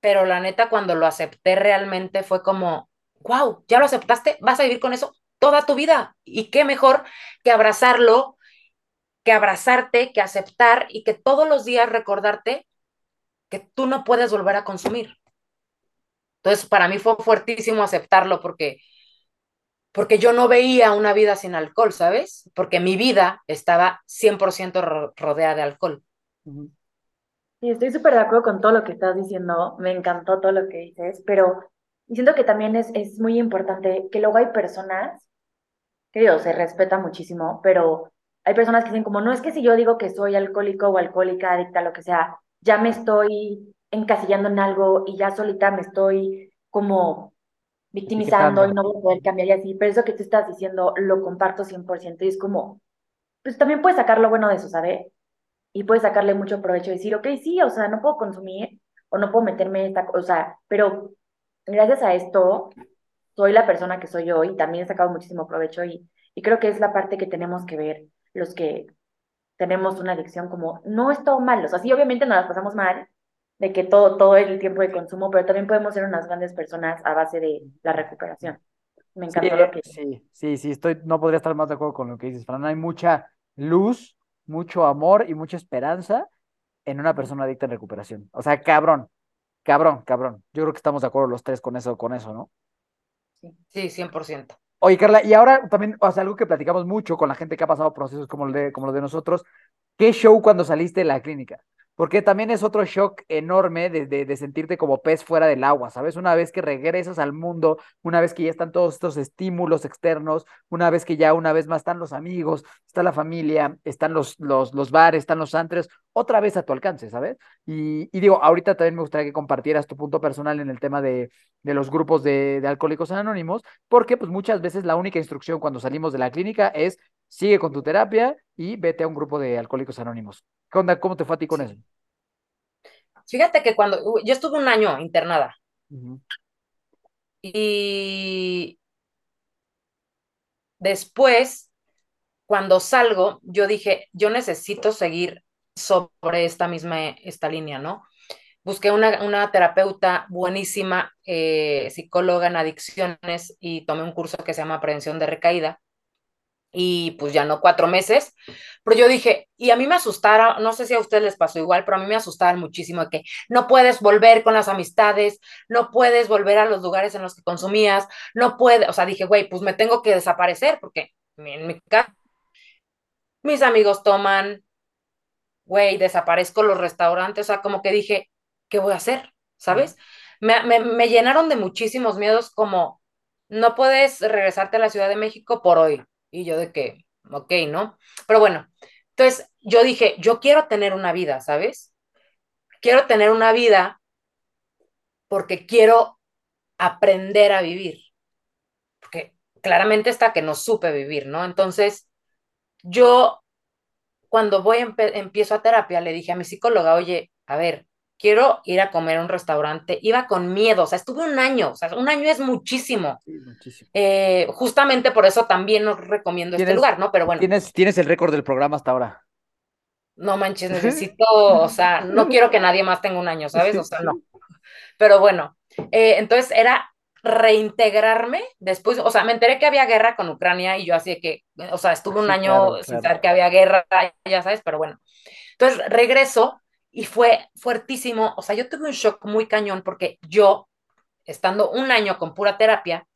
S3: Pero la neta, cuando lo acepté realmente fue como, wow, ya lo aceptaste, vas a vivir con eso toda tu vida. Y qué mejor que abrazarlo, que abrazarte, que aceptar y que todos los días recordarte que tú no puedes volver a consumir. Entonces, para mí fue fuertísimo aceptarlo porque porque yo no veía una vida sin alcohol, ¿sabes? Porque mi vida estaba 100% rodeada de alcohol.
S2: Sí, estoy súper de acuerdo con todo lo que estás diciendo, me encantó todo lo que dices, pero siento que también es, es muy importante que luego hay personas, que se respeta muchísimo, pero hay personas que dicen como, no es que si yo digo que soy alcohólico o alcohólica, adicta, lo que sea, ya me estoy encasillando en algo y ya solita me estoy como victimizando y no voy a poder cambiar y así, pero eso que tú estás diciendo lo comparto 100% y es como, pues también puedes sacar lo bueno de eso, ¿sabes? Y puedes sacarle mucho provecho y decir, ok, sí, o sea, no puedo consumir o no puedo meterme esta cosa, o sea, pero gracias a esto soy la persona que soy yo y también he sacado muchísimo provecho y, y creo que es la parte que tenemos que ver los que tenemos una adicción como, no es todo malo, o sea, sí, obviamente nos las pasamos mal, de que todo, todo el tiempo de consumo, pero también podemos ser unas grandes personas a base de la recuperación. Me encantó
S1: sí,
S2: lo que...
S1: Sí, sí, sí, estoy, no podría estar más de acuerdo con lo que dices, Fran. Hay mucha luz, mucho amor y mucha esperanza en una persona adicta en recuperación. O sea, cabrón, cabrón, cabrón. Yo creo que estamos de acuerdo los tres con eso, con eso, ¿no?
S3: Sí, sí 100%.
S1: Oye, Carla, y ahora también, o sea, algo que platicamos mucho con la gente que ha pasado procesos como el de, como los de nosotros, ¿qué show cuando saliste de la clínica? Porque también es otro shock enorme de, de, sentirte como pez fuera del agua, ¿sabes? Una vez que regresas al mundo, una vez que ya están todos estos estímulos externos, una vez que ya una vez más están los amigos, está la familia, están los, los, los bares, están los antres, otra vez a tu alcance, ¿sabes? Y, y, digo, ahorita también me gustaría que compartieras tu punto personal en el tema de, de los grupos de, de alcohólicos anónimos, porque pues muchas veces la única instrucción cuando salimos de la clínica es sigue con tu terapia y vete a un grupo de alcohólicos anónimos. ¿Cómo te fue a ti con eso?
S3: Fíjate que cuando yo estuve un año internada. Y después, cuando salgo, yo dije, yo necesito seguir sobre esta misma, esta línea, ¿no? Busqué una, una terapeuta buenísima, eh, psicóloga en adicciones y tomé un curso que se llama Prevención de Recaída y pues ya no cuatro meses, pero yo dije, y a mí me asustara, no sé si a ustedes les pasó igual, pero a mí me asustaban muchísimo de que no puedes volver con las amistades, no puedes volver a los lugares en los que consumías, no puedes, o sea, dije, güey, pues me tengo que desaparecer porque en mi casa mis amigos toman, güey, desaparezco los restaurantes, o sea, como que dije, ¿qué voy a hacer? ¿Sabes? Me, me, me llenaron de muchísimos miedos como, no puedes regresarte a la Ciudad de México por hoy, y yo de que, ok, ¿no? Pero bueno, entonces yo dije, yo quiero tener una vida, ¿sabes? Quiero tener una vida porque quiero aprender a vivir. Porque claramente está que no supe vivir, ¿no? Entonces, yo cuando voy, empiezo a terapia, le dije a mi psicóloga, oye, a ver, quiero ir a comer a un restaurante, iba con miedo, o sea, estuve un año, o sea, un año es muchísimo. Sí, muchísimo. Eh, justamente por eso también os recomiendo este lugar, ¿no? Pero bueno.
S1: ¿tienes, tienes el récord del programa hasta ahora.
S3: No manches, necesito, o sea, no quiero que nadie más tenga un año, ¿sabes? O sea, no. Pero bueno, eh, entonces era reintegrarme después, o sea, me enteré que había guerra con Ucrania y yo así que, o sea, estuve un año sin saber que había guerra, ya sabes, pero bueno. Entonces regreso y fue fuertísimo. O sea, yo tuve un shock muy cañón porque yo, estando un año con pura terapia,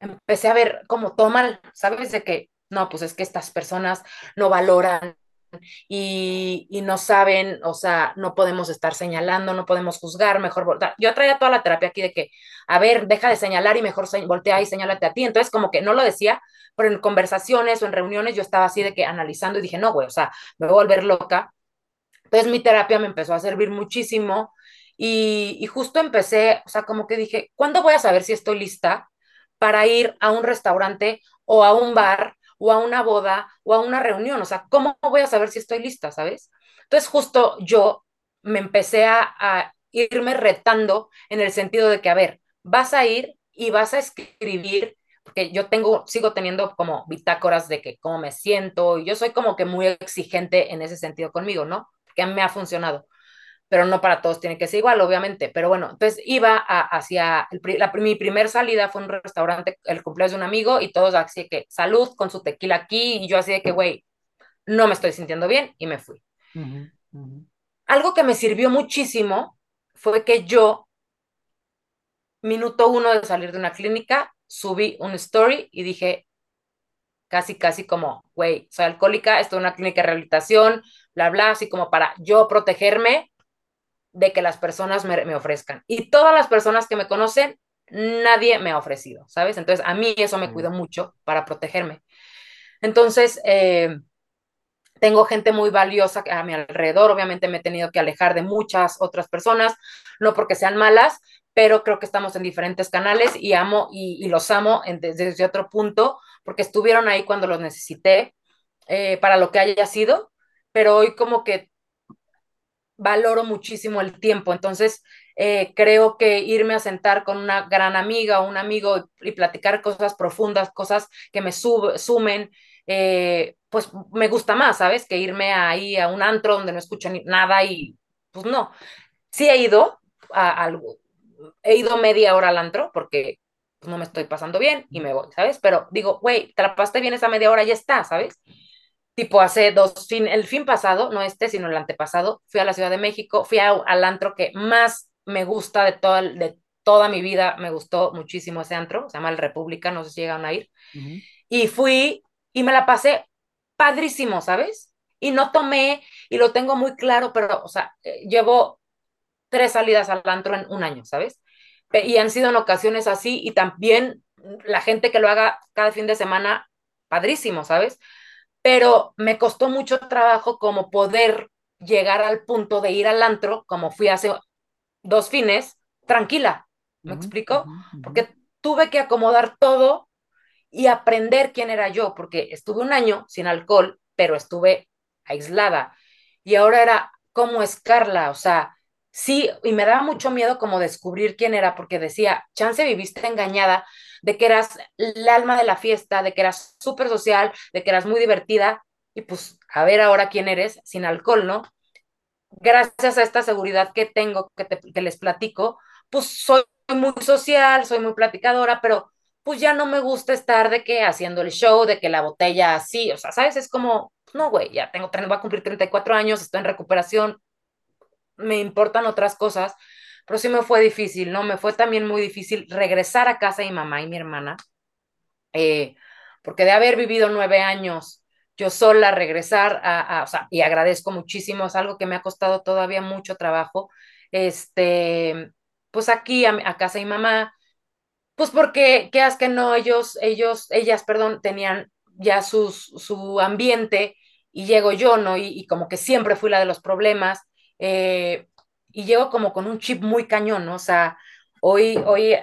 S3: empecé a ver como todo ¿sabes? De que, no, pues es que estas personas no valoran y, y, no saben, o sea, no podemos estar señalando, no podemos juzgar, mejor voltear. Yo traía toda la terapia aquí de que, a ver, deja de señalar y mejor voltea y señálate a ti. Entonces, como que no lo decía, pero en conversaciones o en reuniones yo estaba así de que analizando y dije, no, güey, o sea, me voy a volver loca entonces mi terapia me empezó a servir muchísimo y, justo empecé, o sea, como que dije, ¿cuándo voy a saber si estoy lista para ir a un restaurante o a un bar o a una boda o a una reunión? O sea, ¿cómo voy a saber si estoy lista, sabes? Entonces justo yo me empecé a, irme retando en el sentido de que, a ver, vas a ir y vas a escribir porque yo tengo, sigo teniendo como bitácoras de que cómo me siento, y yo soy como que muy exigente en ese sentido conmigo, ¿no? Que me ha funcionado, pero no para todos tiene que ser igual, obviamente. Pero bueno, entonces iba hacia, la, mi primer salida fue un restaurante, el cumpleaños de un amigo, y todos así que salud con su tequila aquí, y yo así de que, güey, no me estoy sintiendo bien, y me fui. Algo que me sirvió muchísimo fue que yo, minuto uno de salir de una clínica, subí un story y dije, casi, casi como, güey, soy alcohólica, estoy en una clínica de rehabilitación, bla, bla, así como para yo protegerme de que las personas me, me ofrezcan. Y todas las personas que me conocen, nadie me ha ofrecido, ¿sabes? Entonces, a mí eso me cuidó mucho para protegerme. Entonces, eh, tengo gente muy valiosa a mi alrededor, obviamente me he tenido que alejar de muchas otras personas, no porque sean malas, pero creo que estamos en diferentes canales y amo y, y los amo en, desde otro punto, porque estuvieron ahí cuando los necesité, eh, para lo que haya sido, pero hoy como que valoro muchísimo el tiempo, entonces eh, creo que irme a sentar con una gran amiga o un amigo y, platicar cosas profundas, cosas que me sumen, eh, pues me gusta más, ¿sabes? Que irme ahí a un antro donde no escucho ni nada y pues no. Sí he ido a algo, he ido media hora al antro porque pues, no me estoy pasando bien y me voy, ¿sabes? Pero digo, güey, te la pasaste bien esa media hora, ya está, ¿sabes? Tipo, hace dos, fin, el fin pasado, no este, sino el antepasado, fui a la Ciudad de México, fui a, al antro que más me gusta de toda, de toda mi vida, me gustó muchísimo ese antro, se llama El República, no sé si llegan a ir. Uh -huh. Y fui y me la pasé padrísimo, ¿sabes? Y no tomé, y lo tengo muy claro, pero, o sea, eh, llevo tres salidas al antro en un año, ¿sabes? Y han sido en ocasiones así, y también la gente que lo haga cada fin de semana, padrísimo, ¿sabes? Pero me costó mucho trabajo como poder llegar al punto de ir al antro, como fui hace dos fines, tranquila, ¿me uh -huh, explico? Uh -huh. Porque tuve que acomodar todo y aprender quién era yo, porque estuve un año sin alcohol, pero estuve aislada. Y ahora era, ¿cómo es Carla? O sea, sí, y me daba mucho miedo como descubrir quién era, porque decía, chance viviste engañada de que eras el alma de la fiesta, de que eras súper social, de que eras muy divertida, y pues a ver ahora quién eres sin alcohol, ¿no? Gracias a esta seguridad que tengo, que, te, que les platico, pues soy muy social, soy muy platicadora, pero pues ya no me gusta estar de que haciendo el show, de que la botella así, o sea, ¿sabes? Es como, no, güey, ya tengo, voy a cumplir 34 años, estoy en recuperación, me importan otras cosas, pero sí me fue difícil, ¿no? Me fue también muy difícil regresar a casa de mi mamá y mi hermana, eh, porque de haber vivido nueve años yo sola, regresar a, o sea, y agradezco muchísimo, es algo que me ha costado todavía mucho trabajo, este, pues aquí a, casa de mi mamá, pues porque, qué es que no, ellos, ellos, ellas, perdón, tenían ya sus, su ambiente y llego yo, ¿no? Y, y, como que siempre fui la de los problemas eh, y llego como con un chip muy cañón, ¿no? O sea, hoy, hoy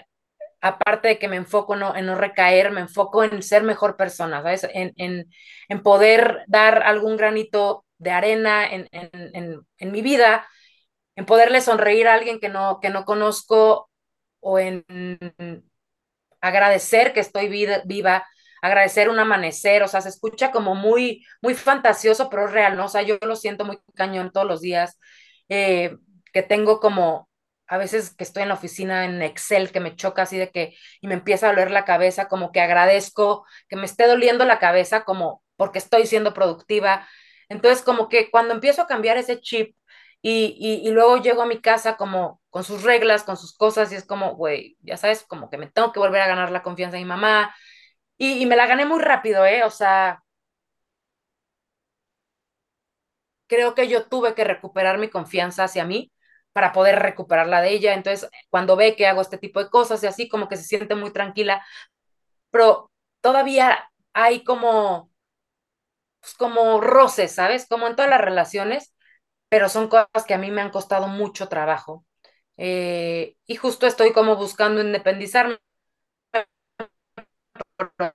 S3: aparte de que me enfoco no, en no recaer, me enfoco en ser mejor persona, ¿sabes? En, en, en poder dar algún granito de arena en, en, mi vida, en poderle sonreír a alguien que no, que no conozco o en agradecer que estoy vida, viva, agradecer un amanecer, o sea, se escucha como muy, muy fantasioso, pero es real, ¿no? O sea, yo lo siento muy cañón todos los días, eh, que tengo como, a veces que estoy en la oficina en Excel, que me choca así de que, y me empieza a doler la cabeza, como que agradezco que me esté doliendo la cabeza, como porque estoy siendo productiva. Entonces, como que cuando empiezo a cambiar ese chip y, y, luego llego a mi casa como con sus reglas, con sus cosas, y es como, güey, ya sabes, como que me tengo que volver a ganar la confianza de mi mamá. Y, y me la gané muy rápido, ¿eh? O sea, creo que yo tuve que recuperar mi confianza hacia mí para poder recuperar la de ella. Entonces, cuando ve que hago este tipo de cosas y así, como que se siente muy tranquila, pero todavía hay como, pues como roces, ¿sabes? Como en todas las relaciones, pero son cosas que a mí me han costado mucho trabajo. Eh, y justo estoy como buscando independizarme.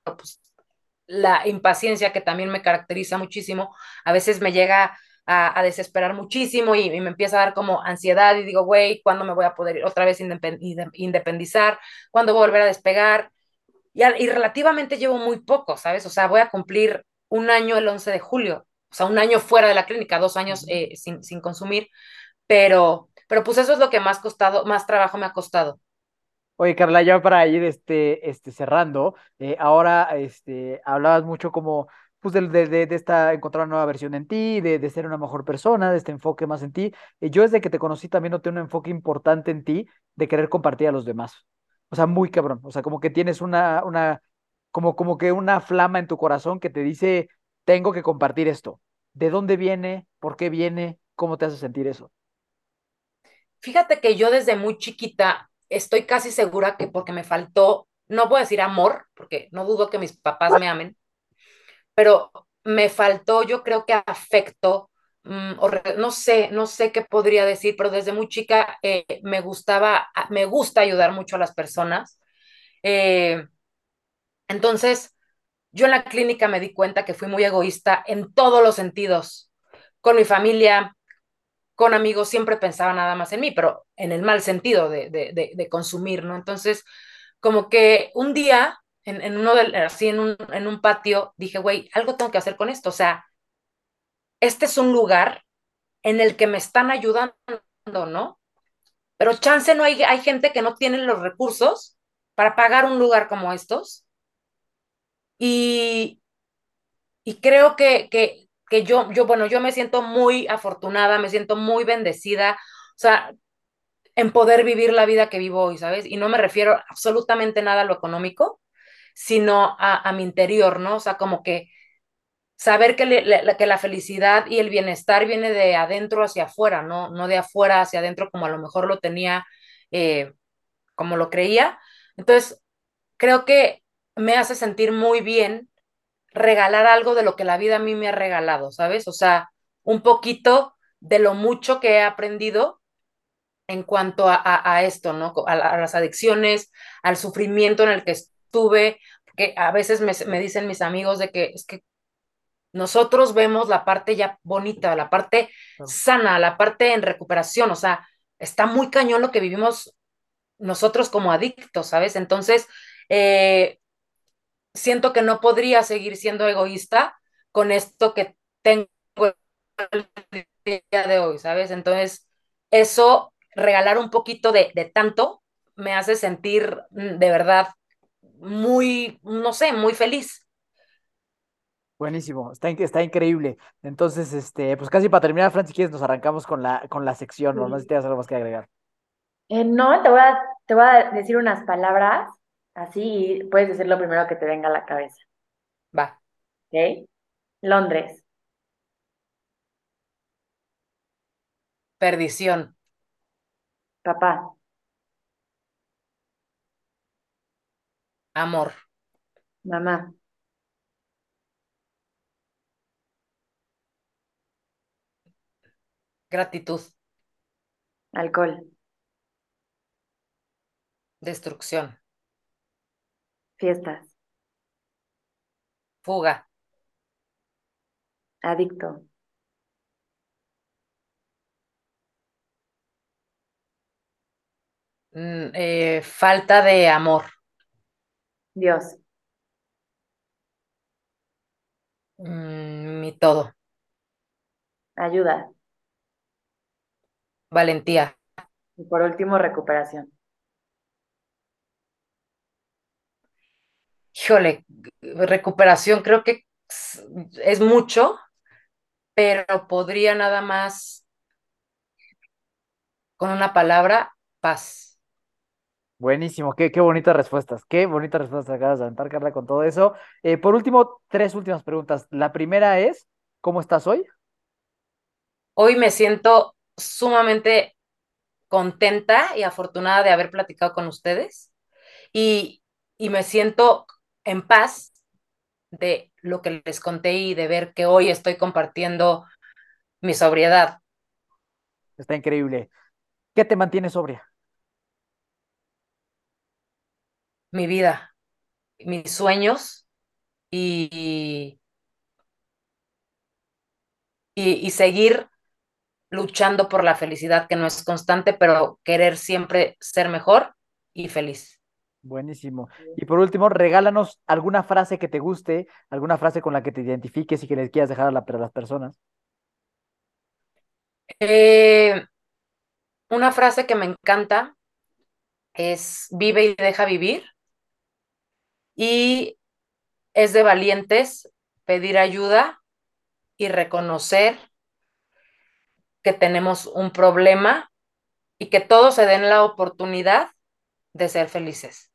S3: Pues, la impaciencia que también me caracteriza muchísimo, a veces me llega a, a desesperar muchísimo y, y, me empieza a dar como ansiedad y digo, güey, ¿cuándo me voy a poder otra vez independizar? ¿Cuándo voy a volver a despegar? Y, y relativamente llevo muy poco, ¿sabes? O sea, voy a cumplir un año el 11 de julio o sea, un año fuera de la clínica, dos años eh, sin, sin, consumir, pero, pero pues eso es lo que más costado, más trabajo me ha costado.
S1: Oye, Carla, ya para ir este, este, cerrando, eh, ahora este, hablabas mucho como pues de, de, de, esta, encontrar una nueva versión en ti, de, de ser una mejor persona, de este enfoque más en ti. Eh, yo desde que te conocí también noté un enfoque importante en ti de querer compartir a los demás. O sea, muy cabrón. O sea, como que tienes una, una, como, como que una flama en tu corazón que te dice, tengo que compartir esto. ¿De dónde viene? ¿Por qué viene? ¿Cómo te hace sentir eso?
S3: Fíjate que yo desde muy chiquita estoy casi segura que porque me faltó, no voy a decir amor, porque no dudo que mis papás me amen, pero me faltó, yo creo que afecto, mm, o no sé, no sé qué podría decir, pero desde muy chica eh, me gustaba, me gusta ayudar mucho a las personas. Eh, entonces, yo en la clínica me di cuenta que fui muy egoísta en todos los sentidos, con mi familia, con amigos, siempre pensaba nada más en mí, pero en el mal sentido de, de, de, de consumir, ¿no? Entonces, como que un día, en, en uno del, así en un, en un patio, dije, güey, algo tengo que hacer con esto, o sea, este es un lugar en el que me están ayudando, ¿no? Pero chance no hay, hay gente que no tiene los recursos para pagar un lugar como estos. Y, y creo que, que, que yo, yo, bueno, yo me siento muy afortunada, me siento muy bendecida, o sea, en poder vivir la vida que vivo hoy, ¿sabes? Y no me refiero absolutamente nada a lo económico, sino a, a mi interior, ¿no? O sea, como que saber que, que la felicidad y el bienestar viene de adentro hacia afuera, ¿no? No de afuera hacia adentro como a lo mejor lo tenía, eh, como lo creía. Entonces, creo que me hace sentir muy bien regalar algo de lo que la vida a mí me ha regalado, ¿sabes? O sea, un poquito de lo mucho que he aprendido en cuanto a, a, esto, ¿no? A, a, las adicciones, al sufrimiento en el que estuve, que a veces me, me dicen mis amigos de que es que nosotros vemos la parte ya bonita, la parte sana, la parte en recuperación, o sea, está muy cañón lo que vivimos nosotros como adictos, ¿sabes? Entonces, eh, siento que no podría seguir siendo egoísta con esto que tengo el día de hoy, ¿sabes? Entonces, eso, regalar un poquito de, de tanto, me hace sentir de verdad muy, no sé, muy feliz.
S1: Buenísimo, está, está increíble. Entonces, este, pues casi para terminar, Fran, si quieres, nos arrancamos con la, con la sección, ¿no? No sé si tienes algo más que agregar.
S2: Eh, no, te voy, a, te voy a decir unas palabras, así y puedes decir lo primero que te venga a la cabeza.
S3: Va.
S2: ¿Ok? Londres.
S3: Perdición.
S2: Papá.
S3: Amor.
S2: Mamá.
S3: Gratitud.
S2: Alcohol.
S3: Destrucción.
S2: Fiestas.
S3: Fuga.
S2: Adicto.
S3: Mm, eh, falta de amor.
S2: Dios.
S3: Mm, mi todo.
S2: Ayuda.
S3: Valentía.
S2: Y por último, recuperación.
S3: Híjole, recuperación creo que es mucho, pero podría nada más con una palabra, paz.
S1: Buenísimo, qué, qué bonitas respuestas, qué bonitas respuestas acabas de aventar, Carla, con todo eso. Eh, por último, tres últimas preguntas. La primera es, ¿cómo estás hoy?
S3: Hoy me siento sumamente contenta y afortunada de haber platicado con ustedes y, y me siento en paz de lo que les conté y de ver que hoy estoy compartiendo mi sobriedad.
S1: Está increíble. ¿Qué te mantiene sobria?
S3: Mi vida, mis sueños y, y, y seguir luchando por la felicidad que no es constante, pero querer siempre ser mejor y feliz.
S1: Buenísimo. Y por último, regálanos alguna frase que te guste, alguna frase con la que te identifiques y que les quieras dejar a, la, a las personas.
S3: Eh, una frase que me encanta es vive y deja vivir. Y es de valientes pedir ayuda y reconocer que tenemos un problema y que todos se den la oportunidad de ser felices.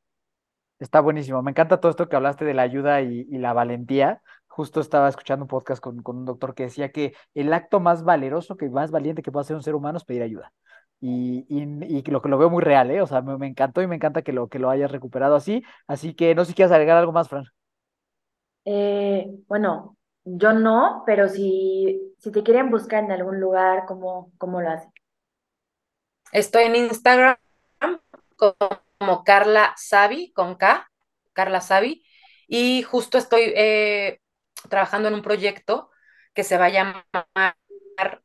S1: Está buenísimo. Me encanta todo esto que hablaste de la ayuda y, la valentía. Justo estaba escuchando un podcast con, con, un doctor que decía que el acto más valeroso, que más valiente que puede hacer un ser humano es pedir ayuda. Y, y, y lo que lo veo muy real, ¿eh? O sea, me, me, encantó y me encanta que lo, que lo hayas recuperado así. Así que no sé si quieres agregar algo más, Fran.
S2: Eh, bueno, yo no, pero si, si te quieren buscar en algún lugar, ¿cómo, cómo lo hacen?
S3: Estoy en Instagram como Carla Savi, con K, Carla Savi, y justo estoy eh, trabajando en un proyecto que se va a llamar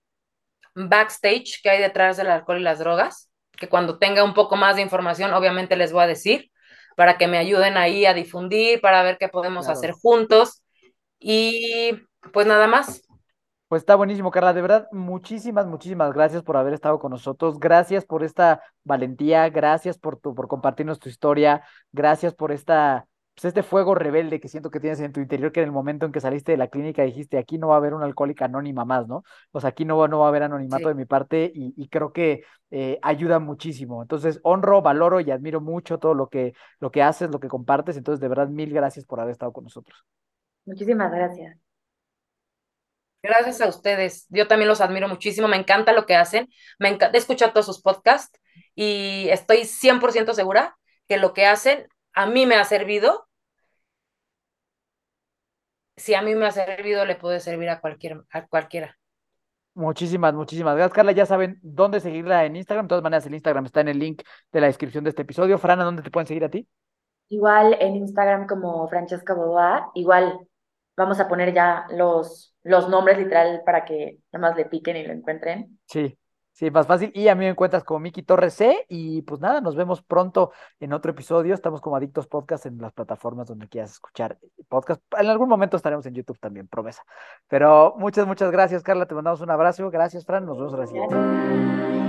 S3: Backstage, que hay detrás del alcohol y las drogas, que cuando tenga un poco más de información, obviamente les voy a decir, para que me ayuden ahí a difundir, para ver qué podemos claro. hacer juntos. Y pues nada más.
S1: Pues está buenísimo, Carla. De verdad, muchísimas, muchísimas gracias por haber estado con nosotros. Gracias por esta valentía, gracias por, tu, por compartirnos tu historia, gracias por esta, pues este fuego rebelde que siento que tienes en tu interior, que en el momento en que saliste de la clínica dijiste, aquí no va a haber una alcohólica anónima más, ¿no? O sea, aquí no, va, no va a haber anonimato sí. de mi parte y, y creo que eh, ayuda muchísimo. Entonces, honro, valoro y admiro mucho todo lo que, lo que haces, lo que compartes. Entonces, de verdad, mil gracias por haber estado con nosotros.
S2: Muchísimas gracias.
S3: Gracias a ustedes. Yo también los admiro muchísimo. Me encanta lo que hacen. Me encanta escuchar todos sus podcasts y estoy 100% segura que lo que hacen a mí me ha servido. Si a mí me ha servido, le puede servir a, cualquier, a cualquiera.
S1: Muchísimas, muchísimas gracias, Carla. Ya saben dónde seguirla en Instagram. De todas maneras, el Instagram está en el link de la descripción de este episodio. Frana, ¿dónde te pueden seguir a ti?
S2: Igual en Instagram como Francesca Boboa. Igual vamos a poner ya los, los nombres literal para que nada más le piquen y lo encuentren.
S1: Sí, sí, más fácil. Y a mí me encuentras como Miki Torres C. Y pues nada, nos vemos pronto en otro episodio. Estamos como Adictos Podcast en las plataformas donde quieras escuchar podcast. En algún momento estaremos en YouTube también, promesa. Pero muchas, muchas gracias, Carla. Te mandamos un abrazo. Gracias, Fran. Nos vemos a siguiente.